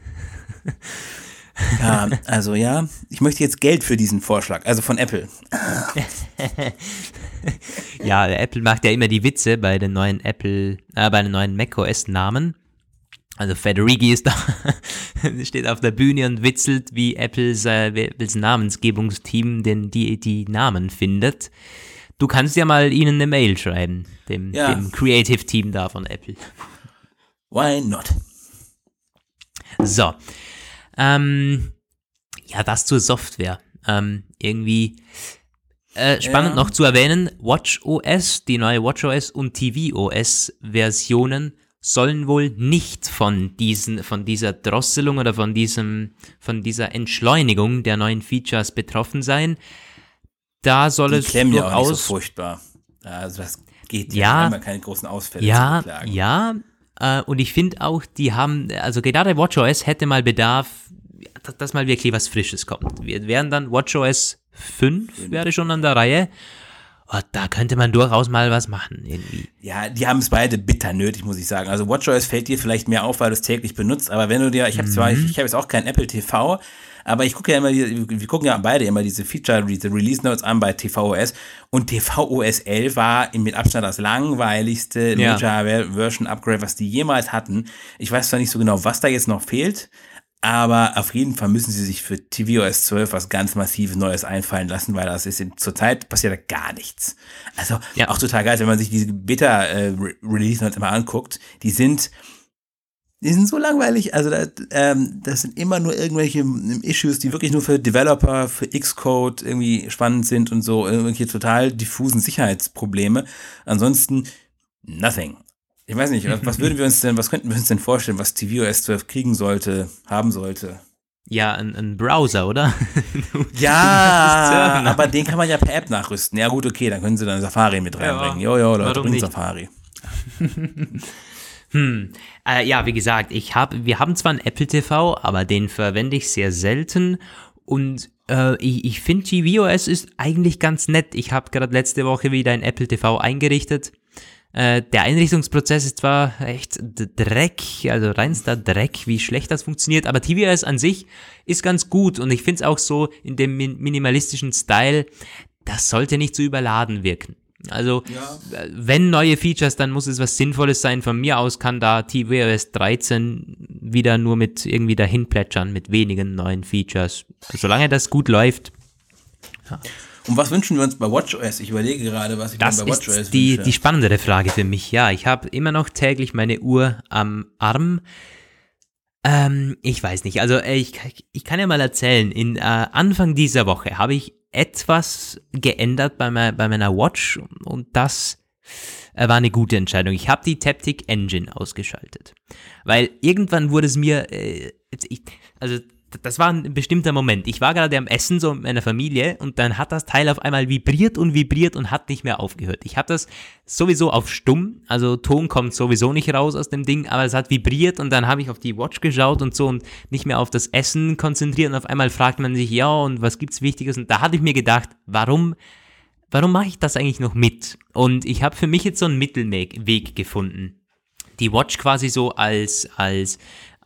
Speaker 3: Ja, also ja, ich möchte jetzt Geld für diesen Vorschlag, also von Apple.
Speaker 2: ja, Apple macht ja immer die Witze bei den neuen Apple, äh, bei den neuen macOS-Namen. Also Federighi ist da, steht auf der Bühne und witzelt, wie Apples, äh, Apples Namensgebungsteam den, die, die Namen findet. Du kannst ja mal ihnen eine Mail schreiben, dem, ja. dem Creative Team da von Apple.
Speaker 3: Why not?
Speaker 2: So, ähm, ja, das zur Software. Ähm, irgendwie äh, spannend ja. noch zu erwähnen, WatchOS, die neue WatchOS und tvOS Versionen sollen wohl nicht von diesen, von dieser Drosselung oder von diesem, von dieser Entschleunigung der neuen Features betroffen sein. Da soll
Speaker 3: die
Speaker 2: es
Speaker 3: durchaus ja auch nicht so furchtbar. Also das geht ja, ja keine großen Ausfälle
Speaker 2: ja, Ja, äh, und ich finde auch, die haben, also gerade WatchOS hätte mal Bedarf, dass mal wirklich was Frisches kommt. Wir wären dann WatchOS 5 wäre schon an der Reihe. Oh, da könnte man durchaus mal was machen, irgendwie.
Speaker 3: Ja, die haben es beide bitter nötig, muss ich sagen. Also WatchOS fällt dir vielleicht mehr auf, weil du es täglich benutzt, aber wenn du dir, ich habe zwar, mhm. ich, ich habe jetzt auch kein Apple TV, aber ich gucke ja immer, wir gucken ja beide immer diese Feature, diese Release Notes an bei tvOS und tvOS 11 war mit Abstand das langweiligste ja. Major Version Upgrade, was die jemals hatten. Ich weiß zwar nicht so genau, was da jetzt noch fehlt, aber auf jeden Fall müssen sie sich für tvOS 12 was ganz massives Neues einfallen lassen, weil das ist zurzeit passiert da gar nichts. Also ja. auch total geil, wenn man sich diese Beta-Release Notes immer anguckt, die sind die sind so langweilig. Also das, ähm, das sind immer nur irgendwelche Issues, die wirklich nur für Developer, für Xcode irgendwie spannend sind und so, irgendwelche total diffusen Sicherheitsprobleme. Ansonsten nothing. Ich weiß nicht, was würden wir uns denn, was könnten wir uns denn vorstellen, was tvOS 12 kriegen sollte, haben sollte?
Speaker 2: Ja, ein, ein Browser, oder?
Speaker 3: ja, aber den kann man ja per App nachrüsten. Ja gut, okay, dann können sie dann Safari mit reinbringen. Ja, jo, jo, Leute, bringt Safari.
Speaker 2: hm, äh, ja, wie gesagt, ich hab, wir haben zwar einen Apple TV, aber den verwende ich sehr selten und äh, ich, ich finde tvOS ist eigentlich ganz nett. Ich habe gerade letzte Woche wieder ein Apple TV eingerichtet äh, der Einrichtungsprozess ist zwar echt Dreck, also reinster Dreck, wie schlecht das funktioniert, aber tvOS an sich ist ganz gut und ich finde es auch so in dem minimalistischen Style, das sollte nicht zu überladen wirken. Also, ja. Äh, wenn neue Features, dann muss es was Sinnvolles sein. Von mir aus kann da tvOS 13 wieder nur mit irgendwie dahin plätschern, mit wenigen neuen Features. Solange das gut läuft.
Speaker 3: Ja. Und was wünschen wir uns bei WatchOS? Ich überlege gerade, was ich
Speaker 2: das bei WatchOS ist die, wünsche. die spannendere Frage für mich. Ja, ich habe immer noch täglich meine Uhr am Arm. Ähm, ich weiß nicht. Also äh, ich, ich kann ja mal erzählen. In äh, Anfang dieser Woche habe ich etwas geändert bei, mein, bei meiner Watch und das äh, war eine gute Entscheidung. Ich habe die Taptic Engine ausgeschaltet, weil irgendwann wurde es mir, äh, ich, also das war ein bestimmter Moment. Ich war gerade am Essen so mit meiner Familie und dann hat das Teil auf einmal vibriert und vibriert und hat nicht mehr aufgehört. Ich habe das sowieso auf stumm, also Ton kommt sowieso nicht raus aus dem Ding, aber es hat vibriert und dann habe ich auf die Watch geschaut und so und nicht mehr auf das Essen konzentriert und auf einmal fragt man sich, ja, und was gibt's Wichtiges? Und da hatte ich mir gedacht, warum warum mache ich das eigentlich noch mit? Und ich habe für mich jetzt so einen Mittelweg gefunden. Die Watch quasi so als als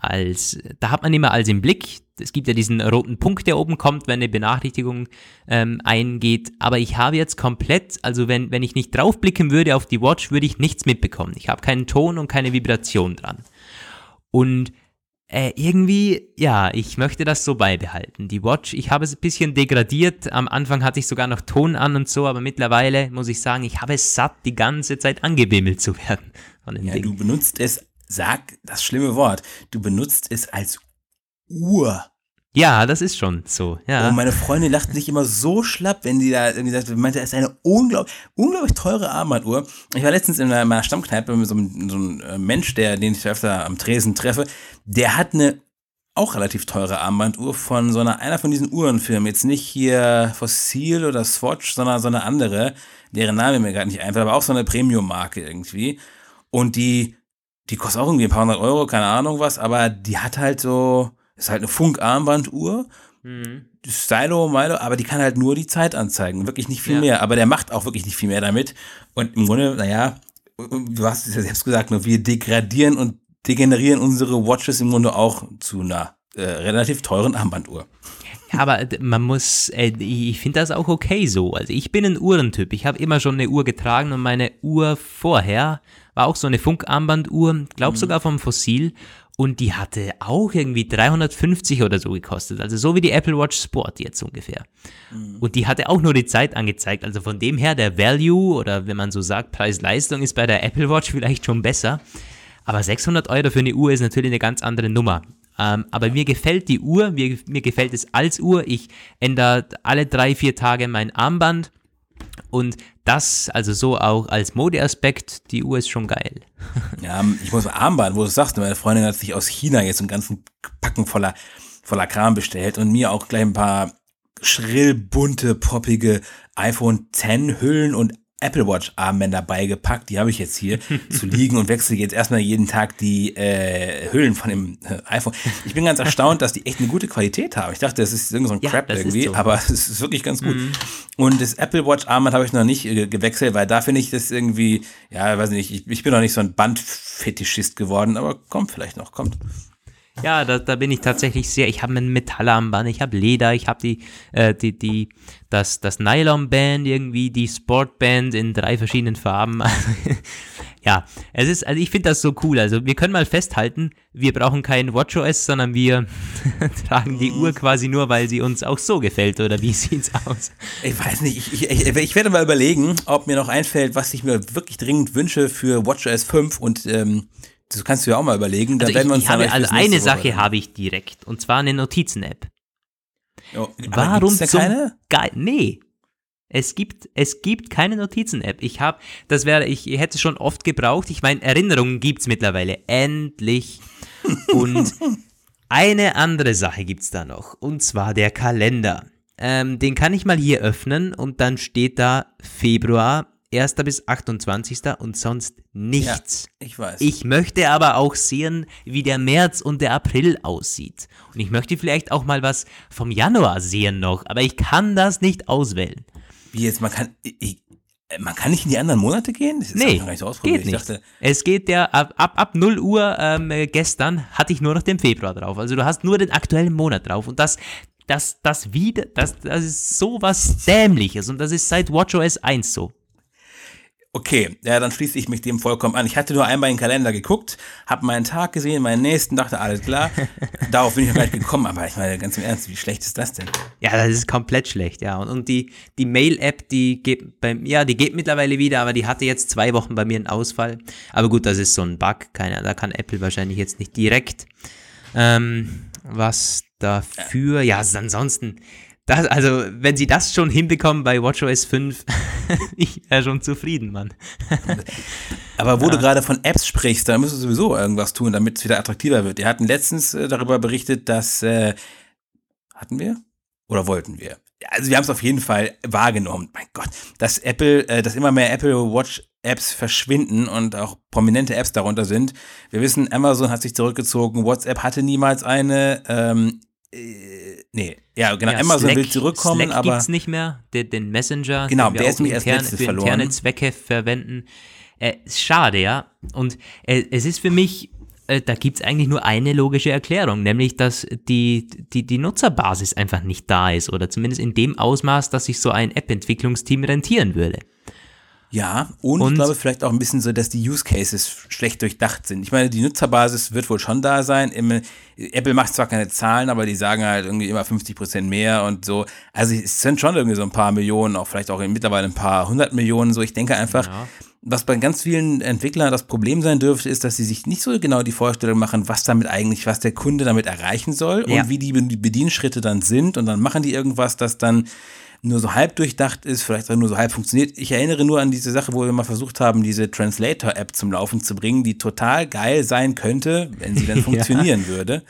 Speaker 2: als, da hat man immer alles im Blick. Es gibt ja diesen roten Punkt, der oben kommt, wenn eine Benachrichtigung ähm, eingeht. Aber ich habe jetzt komplett, also wenn, wenn ich nicht draufblicken würde auf die Watch, würde ich nichts mitbekommen. Ich habe keinen Ton und keine Vibration dran. Und äh, irgendwie, ja, ich möchte das so beibehalten. Die Watch, ich habe es ein bisschen degradiert. Am Anfang hatte ich sogar noch Ton an und so, aber mittlerweile muss ich sagen, ich habe es satt, die ganze Zeit angebimmelt zu werden.
Speaker 3: Ja, Ding. du benutzt es sag das schlimme Wort, du benutzt es als Uhr.
Speaker 2: Ja, das ist schon so. Ja.
Speaker 3: Und meine Freundin lacht sich immer so schlapp, wenn die da irgendwie sagt, meinte, es ist eine unglaublich, unglaublich teure Armbanduhr. Ich war letztens in meiner Stammkneipe mit so einem, so einem äh, Mensch, der, den ich öfter am Tresen treffe, der hat eine auch relativ teure Armbanduhr von so einer, einer von diesen Uhrenfirmen. Jetzt nicht hier Fossil oder Swatch, sondern so eine andere, deren Name mir gerade nicht einfällt, aber auch so eine Premium-Marke irgendwie. Und die, die kostet auch irgendwie ein paar hundert Euro, keine Ahnung was, aber die hat halt so, ist halt eine Funk-Armbanduhr. Mhm. Stylo, Milo, aber die kann halt nur die Zeit anzeigen, wirklich nicht viel ja. mehr. Aber der macht auch wirklich nicht viel mehr damit. Und im Grunde, naja, du hast es ja selbst gesagt, ne, wir degradieren und degenerieren unsere Watches im Grunde auch zu einer äh, relativ teuren Armbanduhr.
Speaker 2: Aber man muss, äh, ich finde das auch okay so. Also ich bin ein Uhrentyp. Ich habe immer schon eine Uhr getragen und meine Uhr vorher war auch so eine Funkarmbanduhr, glaub mhm. sogar vom Fossil. Und die hatte auch irgendwie 350 oder so gekostet. Also so wie die Apple Watch Sport jetzt ungefähr. Mhm. Und die hatte auch nur die Zeit angezeigt. Also von dem her, der Value oder wenn man so sagt, Preis-Leistung ist bei der Apple Watch vielleicht schon besser. Aber 600 Euro für eine Uhr ist natürlich eine ganz andere Nummer. Ähm, aber mir gefällt die Uhr, mir, mir gefällt es als Uhr. Ich ändere alle drei, vier Tage mein Armband. Und das, also so auch als Modeaspekt, die Uhr ist schon geil.
Speaker 3: Ja, ich muss Armband, wo du sagst, meine Freundin hat sich aus China jetzt einen ganzen Packen voller, voller Kram bestellt und mir auch gleich ein paar schrill bunte, poppige iPhone 10 Hüllen und Apple Watch Armbänder beigepackt. Die habe ich jetzt hier zu liegen und wechsle jetzt erstmal jeden Tag die äh, Hüllen von dem äh, iPhone. Ich bin ganz erstaunt, dass die echt eine gute Qualität haben. Ich dachte, das ist irgend so ein ja, Crap irgendwie, so. aber es ist wirklich ganz gut. Mhm. Und das Apple Watch Armband habe ich noch nicht äh, gewechselt, weil da finde ich das irgendwie, ja, weiß nicht, ich, ich bin noch nicht so ein Bandfetischist geworden, aber kommt vielleicht noch, kommt.
Speaker 2: Ja, da, da bin ich tatsächlich sehr. Ich habe ein Metallarmband, ich habe Leder, ich habe die, äh, die, die, das, das Nylonband irgendwie, die Sportband in drei verschiedenen Farben. ja, es ist, also ich finde das so cool. Also wir können mal festhalten, wir brauchen kein WatchOS, sondern wir tragen die Uhr quasi nur, weil sie uns auch so gefällt. Oder wie sieht's aus?
Speaker 3: Ich weiß nicht. Ich, ich, ich werde mal überlegen, ob mir noch einfällt, was ich mir wirklich dringend wünsche für WatchOS 5 und ähm, das kannst du ja auch mal überlegen.
Speaker 2: Also ich, ich habe, also eine Sache habe ich direkt und zwar eine Notizen-App. Warum
Speaker 3: da keine?
Speaker 2: Geil? Nee. Es gibt, es gibt keine Notizen-App. Ich habe, das wäre, ich hätte es schon oft gebraucht. Ich meine, Erinnerungen gibt es mittlerweile. Endlich. Und eine andere Sache gibt es da noch. Und zwar der Kalender. Ähm, den kann ich mal hier öffnen und dann steht da Februar 1. bis 28. und sonst nichts.
Speaker 3: Ja, ich weiß.
Speaker 2: Ich möchte aber auch sehen, wie der März und der April aussieht. Und ich möchte vielleicht auch mal was vom Januar sehen noch, aber ich kann das nicht auswählen.
Speaker 3: Wie jetzt, man kann, ich, man kann nicht in die anderen Monate gehen?
Speaker 2: Das nee, nicht so geht nicht. Dachte, es geht der, ab, ab, ab 0 Uhr ähm, gestern hatte ich nur noch den Februar drauf. Also du hast nur den aktuellen Monat drauf und das, das, das wieder, das, das ist so was Dämliches und das ist seit WatchOS 1 so.
Speaker 3: Okay, ja, dann schließe ich mich dem vollkommen an. Ich hatte nur einmal in den Kalender geguckt, habe meinen Tag gesehen, meinen nächsten, dachte, alles klar. Darauf bin ich noch gleich gekommen, aber ich meine, ganz im Ernst, wie schlecht ist das denn?
Speaker 2: Ja, das ist komplett schlecht, ja. Und, und die, die Mail-App, die geht bei ja, die geht mittlerweile wieder, aber die hatte jetzt zwei Wochen bei mir einen Ausfall. Aber gut, das ist so ein Bug, keiner, da kann Apple wahrscheinlich jetzt nicht direkt ähm, was dafür. Ja, ansonsten das, also, wenn sie das schon hinbekommen bei WatchOS 5, ich wäre schon zufrieden, Mann.
Speaker 3: Aber wo ja. du gerade von Apps sprichst, da müssen wir sowieso irgendwas tun, damit es wieder attraktiver wird. Wir hatten letztens äh, darüber berichtet, dass äh, hatten wir oder wollten wir? Also wir haben es auf jeden Fall wahrgenommen. Mein Gott, dass Apple, äh, dass immer mehr Apple Watch Apps verschwinden und auch prominente Apps darunter sind. Wir wissen, Amazon hat sich zurückgezogen, WhatsApp hatte niemals eine. Ähm, äh, nee, ja, genau. Ja, Amazon Slack, will zurückkommen,
Speaker 2: Slack
Speaker 3: aber.
Speaker 2: gibt's nicht mehr, den, den Messenger.
Speaker 3: Genau, den der ist nämlich erst interne,
Speaker 2: für verloren. interne Zwecke verwenden. Äh, schade, ja. Und äh, es ist für mich, äh, da gibt's eigentlich nur eine logische Erklärung, nämlich, dass die, die, die Nutzerbasis einfach nicht da ist oder zumindest in dem Ausmaß, dass sich so ein App-Entwicklungsteam rentieren würde.
Speaker 3: Ja, und, und, ich glaube vielleicht auch ein bisschen so, dass die Use Cases schlecht durchdacht sind. Ich meine, die Nutzerbasis wird wohl schon da sein. Apple macht zwar keine Zahlen, aber die sagen halt irgendwie immer 50 Prozent mehr und so. Also es sind schon irgendwie so ein paar Millionen, auch vielleicht auch mittlerweile ein paar hundert Millionen. So, ich denke einfach, ja. was bei ganz vielen Entwicklern das Problem sein dürfte, ist, dass sie sich nicht so genau die Vorstellung machen, was damit eigentlich, was der Kunde damit erreichen soll
Speaker 2: Ja.
Speaker 3: und wie die die Bedienschritte dann sind. Und dann machen die irgendwas, das dann nur so halb durchdacht ist, vielleicht auch nur so halb funktioniert. Ich erinnere nur an diese Sache, wo wir mal versucht haben, diese Translator-App zum Laufen zu bringen, die total geil sein könnte, wenn sie dann
Speaker 2: Ja.
Speaker 3: funktionieren würde.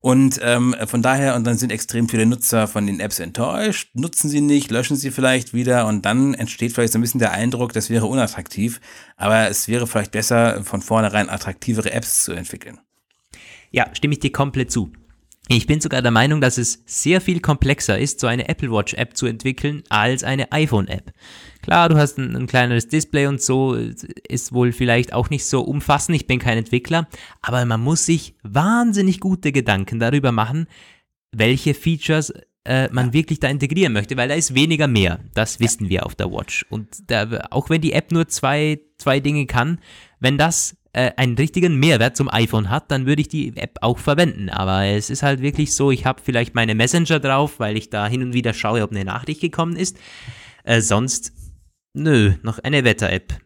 Speaker 3: Und ähm, von daher, und dann sind extrem viele Nutzer von den Apps enttäuscht, nutzen sie nicht, löschen sie vielleicht wieder und dann entsteht vielleicht so ein bisschen der Eindruck, das wäre unattraktiv. Aber es wäre vielleicht besser, von vornherein attraktivere Apps zu entwickeln.
Speaker 2: Ja, stimme ich dir komplett zu. Ich bin sogar der Meinung, dass es sehr viel komplexer ist, so eine Apple Watch App zu entwickeln, als eine iPhone App. Klar, du hast ein, ein kleineres Display und so, ist wohl vielleicht auch nicht so umfassend, ich bin kein Entwickler, aber man muss sich wahnsinnig gute Gedanken darüber machen, welche Features äh, man wirklich da integrieren möchte, weil da ist weniger mehr. Das wissen wir auf der Watch. Und da, auch wenn die App nur zwei, zwei Dinge kann, wenn das äh, einen richtigen Mehrwert zum iPhone hat, dann würde ich die App auch verwenden. Aber es ist halt wirklich so, ich habe vielleicht meine Messenger drauf, weil ich da hin und wieder schaue, ob eine Nachricht gekommen ist. Äh, sonst, nö, noch eine Wetter-App.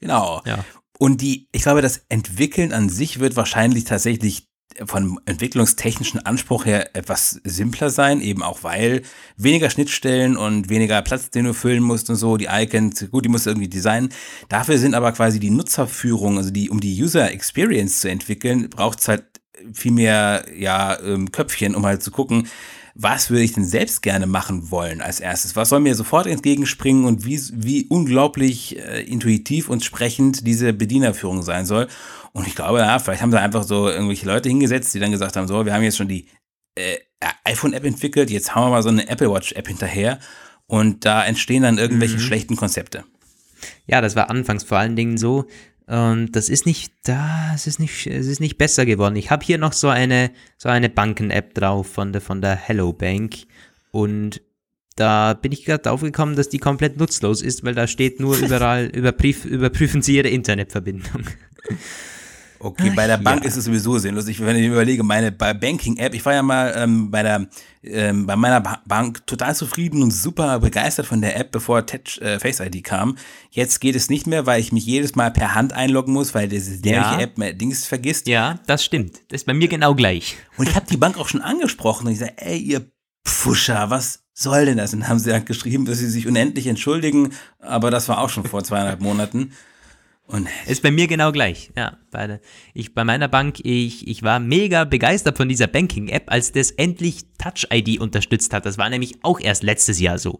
Speaker 3: Genau.
Speaker 2: Ja.
Speaker 3: Und die, ich glaube, das Entwickeln an sich wird wahrscheinlich tatsächlich von entwicklungstechnischen Anspruch her etwas simpler sein, eben auch weil weniger Schnittstellen und weniger Platz, den du füllen musst und so, die Icons, gut, die musst du irgendwie designen. Dafür sind aber quasi die Nutzerführung, also die, um die User Experience zu entwickeln, braucht es halt viel mehr, ja, ähm, Köpfchen, um halt zu gucken, was würde ich denn selbst gerne machen wollen als erstes? Was soll mir sofort entgegenspringen und wie, wie unglaublich äh, intuitiv und sprechend diese Bedienerführung sein soll? Und ich glaube, ja, vielleicht haben sie einfach so irgendwelche Leute hingesetzt, die dann gesagt haben, so, wir haben jetzt schon die äh, iPhone-App entwickelt, jetzt haben wir mal so eine Apple Watch-App hinterher und da entstehen dann irgendwelche schlechten Konzepte.
Speaker 2: Ja, das war anfangs vor allen Dingen so. Und das ist nicht da, es ist nicht, es ist nicht besser geworden. Ich habe hier noch so eine, so eine Banken-App drauf von der, von der Hello Bank. Und da bin ich gerade draufgekommen, dass die komplett nutzlos ist, weil da steht nur überall, überprüf, überprüfen Sie Ihre Internetverbindung.
Speaker 3: Okay, bei der Bank
Speaker 2: ja.
Speaker 3: ist es sowieso sinnlos. Ich, wenn ich überlege, meine bei Banking-App, ich war ja mal ähm, bei der ähm, bei meiner ba Bank total zufrieden und super begeistert von der App, bevor Touch, äh, Face ID kam. Jetzt geht es nicht mehr, weil ich mich jedes Mal per Hand einloggen muss, weil diese
Speaker 2: Ja.
Speaker 3: App mehr Dings vergisst.
Speaker 2: Ja, das stimmt. Das ist bei mir genau gleich.
Speaker 3: Und ich habe die Bank auch schon angesprochen und ich sage, ey, ihr Pfuscher, was soll denn das? Und dann haben sie halt geschrieben, dass sie sich unendlich entschuldigen, aber das war auch schon vor zweieinhalb Monaten. Und
Speaker 2: Ist bei mir genau gleich. Ja, bei, der, ich, bei meiner Bank, ich, ich war mega begeistert von dieser Banking-App, als das endlich Touch-ID unterstützt hat. Das war nämlich auch erst letztes Jahr so.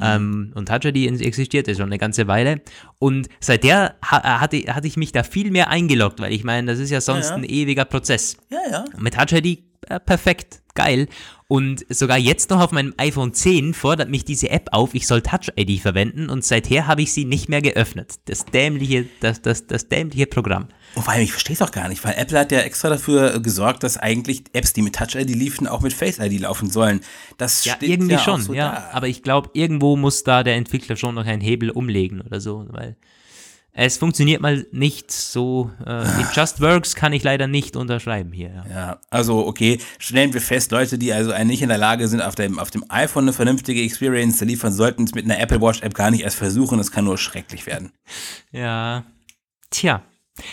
Speaker 2: Ähm, und Touch-ID existierte schon eine ganze Weile. Und seither ha, hatte, hatte ich mich da viel mehr eingeloggt, weil ich meine, das ist ja sonst
Speaker 3: Ja, ja.
Speaker 2: ein ewiger Prozess.
Speaker 3: ja, ja.
Speaker 2: Und Mit Touch ID äh, perfekt, geil. Und sogar jetzt noch auf meinem iPhone 10 fordert mich diese App auf, ich soll Touch ID verwenden und seither habe ich sie nicht mehr geöffnet. Das dämliche, das, das, das dämliche Programm.
Speaker 3: Und vor allem, ich verstehe es auch gar nicht, weil Apple hat ja extra dafür gesorgt, dass eigentlich Apps, die mit Touch ID liefen, auch mit Face ID laufen sollen. Das
Speaker 2: Ja,
Speaker 3: steht
Speaker 2: irgendwie
Speaker 3: ja
Speaker 2: schon,
Speaker 3: so
Speaker 2: ja.
Speaker 3: da.
Speaker 2: Aber ich glaube, irgendwo muss da der Entwickler schon noch einen Hebel umlegen oder so, weil es funktioniert mal nicht so. Äh, it just works kann ich leider nicht unterschreiben hier. Ja.
Speaker 3: Ja, also okay, stellen wir fest, Leute, die also nicht in der Lage sind, auf dem, auf dem iPhone eine vernünftige Experience zu liefern, sollten es mit einer Apple Watch App gar nicht erst versuchen, das kann nur schrecklich werden.
Speaker 2: Ja. Tja.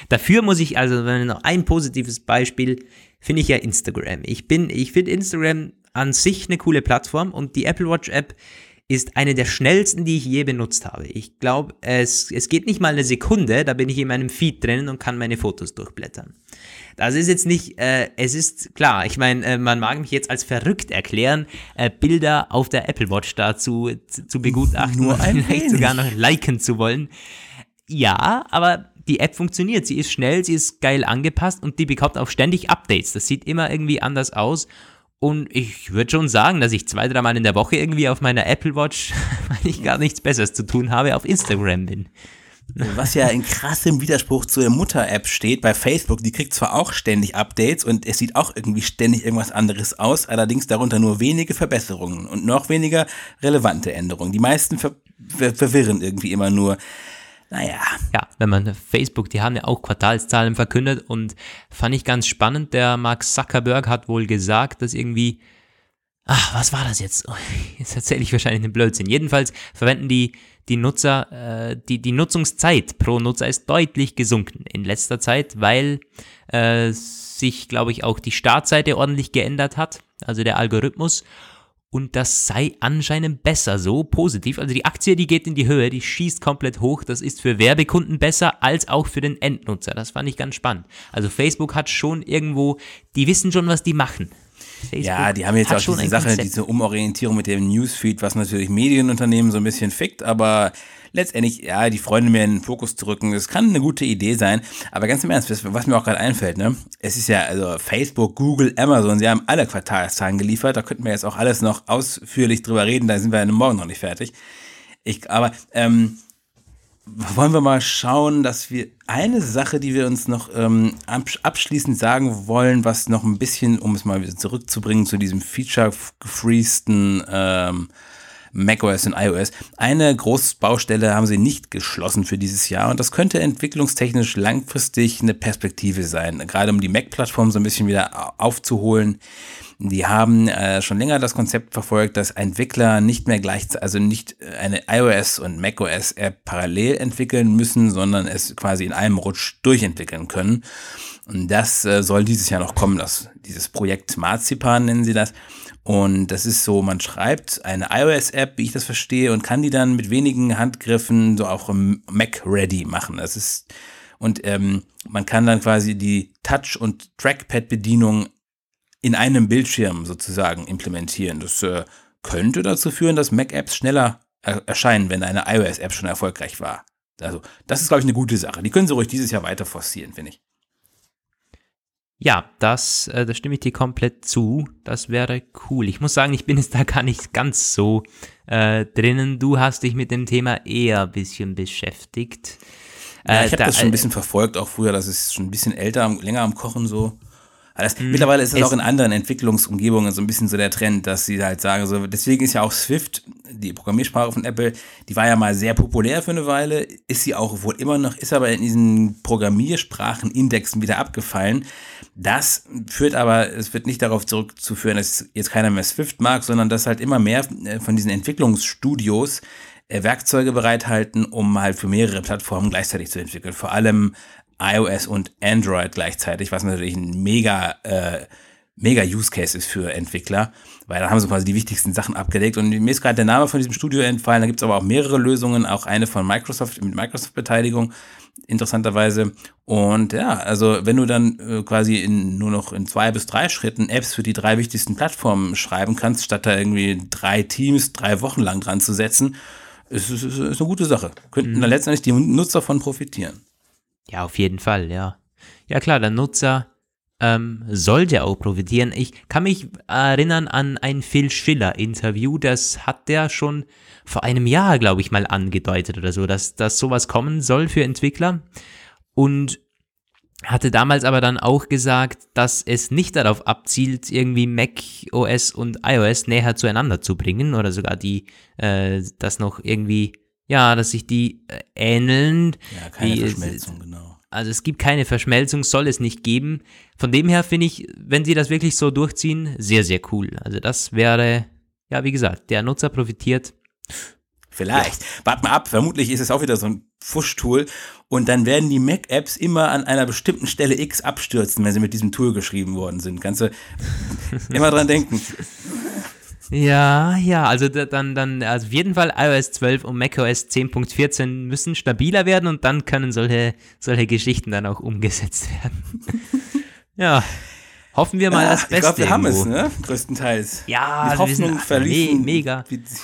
Speaker 2: Dafür muss ich, also wenn noch ein positives Beispiel, finde ich ja Instagram. Ich bin, ich finde Instagram an sich eine coole Plattform und die Apple Watch App ist eine der schnellsten, die ich je benutzt habe. Ich glaube, es, es geht nicht mal eine Sekunde, da bin ich in meinem Feed drin und kann meine Fotos durchblättern. Das ist jetzt nicht, äh, es ist klar, ich meine, äh, man mag mich jetzt als verrückt erklären, äh, Bilder auf der Apple Watch dazu zu, zu begutachten
Speaker 3: Nur
Speaker 2: und vielleicht
Speaker 3: wenig.
Speaker 2: sogar noch liken zu wollen. Ja, aber die App funktioniert. Sie ist schnell, sie ist geil angepasst und die bekommt auch ständig Updates. Das sieht immer irgendwie anders aus. Und ich würde schon sagen, dass ich zwei, dreimal in der Woche irgendwie auf meiner Apple Watch, weil ich gar nichts Besseres zu tun habe, auf Instagram bin.
Speaker 3: Was ja in krassem Widerspruch zur Mutter-App steht bei Facebook, die kriegt zwar auch ständig Updates und es sieht auch irgendwie ständig irgendwas anderes aus, allerdings darunter nur wenige Verbesserungen und noch weniger relevante Änderungen. Die meisten ver ver verwirren irgendwie immer nur. Naja,
Speaker 2: Ja, wenn man Facebook, die haben ja auch Quartalszahlen verkündet und fand ich ganz spannend. Der Mark Zuckerberg hat wohl gesagt, dass irgendwie, ach, was war das jetzt? Oh, Jetzt erzähle ich wahrscheinlich einen Blödsinn. Jedenfalls verwenden die, die Nutzer, äh, die, die Nutzungszeit pro Nutzer ist deutlich gesunken in letzter Zeit, weil äh, sich, glaube ich, auch die Startseite ordentlich geändert hat, also der Algorithmus. Und das sei anscheinend besser, so positiv. Also die Aktie, die geht in die Höhe, die schießt komplett hoch. Das ist für Werbekunden besser als auch für den Endnutzer. Das fand ich ganz spannend. Also Facebook hat schon irgendwo, die wissen schon, was die machen.
Speaker 3: Facebook ja, die haben jetzt auch diese Sache, Konzept. diese Umorientierung mit dem Newsfeed, was natürlich Medienunternehmen so ein bisschen fickt, aber letztendlich, ja, die Freunde mehr in den Fokus zu rücken, das kann eine gute Idee sein. Aber ganz im Ernst, was mir auch gerade einfällt, ne, es ist ja, also Facebook, Google, Amazon, sie haben alle Quartalszahlen geliefert, da könnten wir jetzt auch alles noch ausführlich drüber reden, da sind wir ja morgen noch nicht fertig. Ich, aber, ähm, wollen wir mal schauen, dass wir eine Sache, die wir uns noch ähm, abschließend sagen wollen, was noch ein bisschen, um es mal wieder zurückzubringen zu diesem Feature-gefreesten ähm, macOS und iOS. Eine Großbaustelle haben sie nicht geschlossen für dieses Jahr und das könnte entwicklungstechnisch langfristig eine Perspektive sein, gerade um die Mac-Plattform so ein bisschen wieder aufzuholen. Die haben äh, schon länger das Konzept verfolgt, dass Entwickler nicht mehr gleich, also nicht eine iOS und macOS App parallel entwickeln müssen, sondern es quasi in einem Rutsch durchentwickeln können. Und das äh, soll dieses Jahr noch kommen, das, dieses Projekt Marzipan nennen sie das. Und das ist so, man schreibt eine iOS-App, wie ich das verstehe, und kann die dann mit wenigen Handgriffen so auch Mac-ready machen. Das ist, und ähm, man kann dann quasi die Touch- und Trackpad-Bedienung in einem Bildschirm sozusagen implementieren. Das äh, könnte dazu führen, dass Mac-Apps schneller er erscheinen, wenn eine iOS-App schon erfolgreich war. Also, das ist, glaube ich, eine gute Sache. Die können sie ruhig dieses Jahr weiter forcieren, finde ich.
Speaker 2: Ja, das, äh, da stimme ich dir komplett zu. Das wäre cool. Ich muss sagen, ich bin jetzt da gar nicht ganz so äh, drinnen. Du hast dich mit dem Thema eher ein bisschen beschäftigt.
Speaker 3: Ja, ich habe da, das schon ein bisschen verfolgt, auch früher. Das ist schon ein bisschen älter, länger am Kochen so. Das, mhm. Mittlerweile ist das es auch in anderen Entwicklungsumgebungen so ein bisschen so der Trend, dass sie halt sagen, so, deswegen ist ja auch Swift, die Programmiersprache von Apple, die war ja mal sehr populär für eine Weile, ist sie auch wohl immer noch, ist aber in diesen Programmiersprachenindexen wieder abgefallen. Das führt aber, es wird nicht darauf zurückzuführen, dass jetzt keiner mehr Swift mag, sondern dass halt immer mehr äh, von diesen Entwicklungsstudios äh, Werkzeuge bereithalten, um halt für mehrere Plattformen gleichzeitig zu entwickeln. Vor allem iOS und Android gleichzeitig, was natürlich ein mega, äh, mega Use Case ist für Entwickler, weil da haben sie quasi die wichtigsten Sachen abgedeckt. Und mir ist gerade der Name von diesem Studio entfallen. Da gibt es aber auch mehrere Lösungen, auch eine von Microsoft mit Microsoft-Beteiligung, interessanterweise. Und ja, also wenn du dann äh, quasi in, nur noch in zwei bis drei Schritten Apps für die drei wichtigsten Plattformen schreiben kannst, statt da irgendwie drei Teams drei Wochen lang dran zu setzen, ist, ist, ist eine gute Sache. Könnten mhm. da letztendlich die Nutzer von profitieren.
Speaker 2: Ja, auf jeden Fall, ja. Ja klar, der Nutzer ähm, sollte auch profitieren. Ich kann mich erinnern an ein Phil Schiller-Interview, das hat der schon vor einem Jahr, glaube ich, mal angedeutet oder so, dass, dass sowas kommen soll für Entwickler. Und hatte damals aber dann auch gesagt, dass es nicht darauf abzielt, irgendwie Mac OS und iOS näher zueinander zu bringen oder sogar die, äh, das noch irgendwie ja, dass sich die äh, ähneln.
Speaker 3: Ja, keine die, Verschmelzung, genau.
Speaker 2: Also es gibt keine Verschmelzung, soll es nicht geben. Von dem her finde ich, wenn sie das wirklich so durchziehen, sehr, sehr cool. Also das wäre, ja, wie gesagt, der Nutzer profitiert.
Speaker 3: Vielleicht. Ja. Wart mal ab, vermutlich ist es auch wieder so ein Fusch-Tool und dann werden die Mac-Apps immer an einer bestimmten Stelle X abstürzen, wenn sie mit diesem Tool geschrieben worden sind. Kannst du immer dran denken.
Speaker 2: Ja, ja, also dann, dann, also auf jeden Fall iOS 12 und macOS 10.14 müssen stabiler werden und dann können solche, solche Geschichten dann auch umgesetzt werden. ja. Hoffen wir mal ja, das Beste. Ich glaube,
Speaker 3: wir haben es, ne? Größtenteils.
Speaker 2: Ja, Mit Hoffnung wir sind verliefen. Me mega,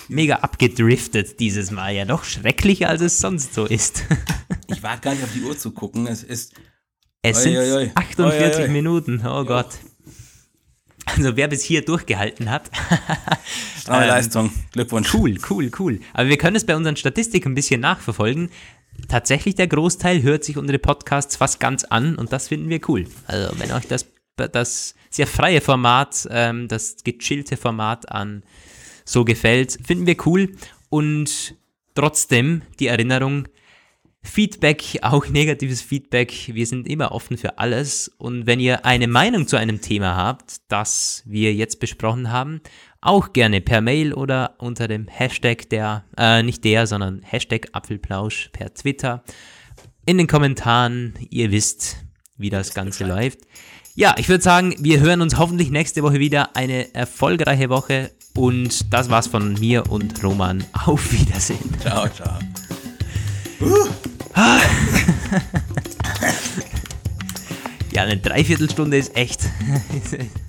Speaker 2: mega abgedriftet dieses Mal. Ja, doch schrecklicher, als es sonst so ist.
Speaker 3: ich warte gar nicht auf die Uhr zu gucken. Es ist.
Speaker 2: Es sind 48 Minuten. Oh Gott. Also wer bis hier durchgehalten hat.
Speaker 3: Stramme ähm, Leistung. Glückwunsch.
Speaker 2: Cool, cool, cool. Aber wir können es bei unseren Statistiken ein bisschen nachverfolgen. Tatsächlich der Großteil hört sich unsere Podcasts fast ganz an und das finden wir cool. Also wenn euch das, das sehr freie Format, ähm, das gechillte Format an so gefällt, finden wir cool. Und trotzdem die Erinnerung, Feedback, auch negatives Feedback. Wir sind immer offen für alles. Und wenn ihr eine Meinung zu einem Thema habt, das wir jetzt besprochen haben, auch gerne per Mail oder unter dem Hashtag der, äh, nicht der, sondern Hashtag Apfelplausch per Twitter. In den Kommentaren, ihr wisst, wie das Ganze läuft. Ja, ich würde sagen, wir hören uns hoffentlich nächste Woche wieder. Eine erfolgreiche Woche. Und das war's von mir und Roman. Auf Wiedersehen.
Speaker 3: Ciao, ciao.
Speaker 2: Ja, eine Dreiviertelstunde ist echt.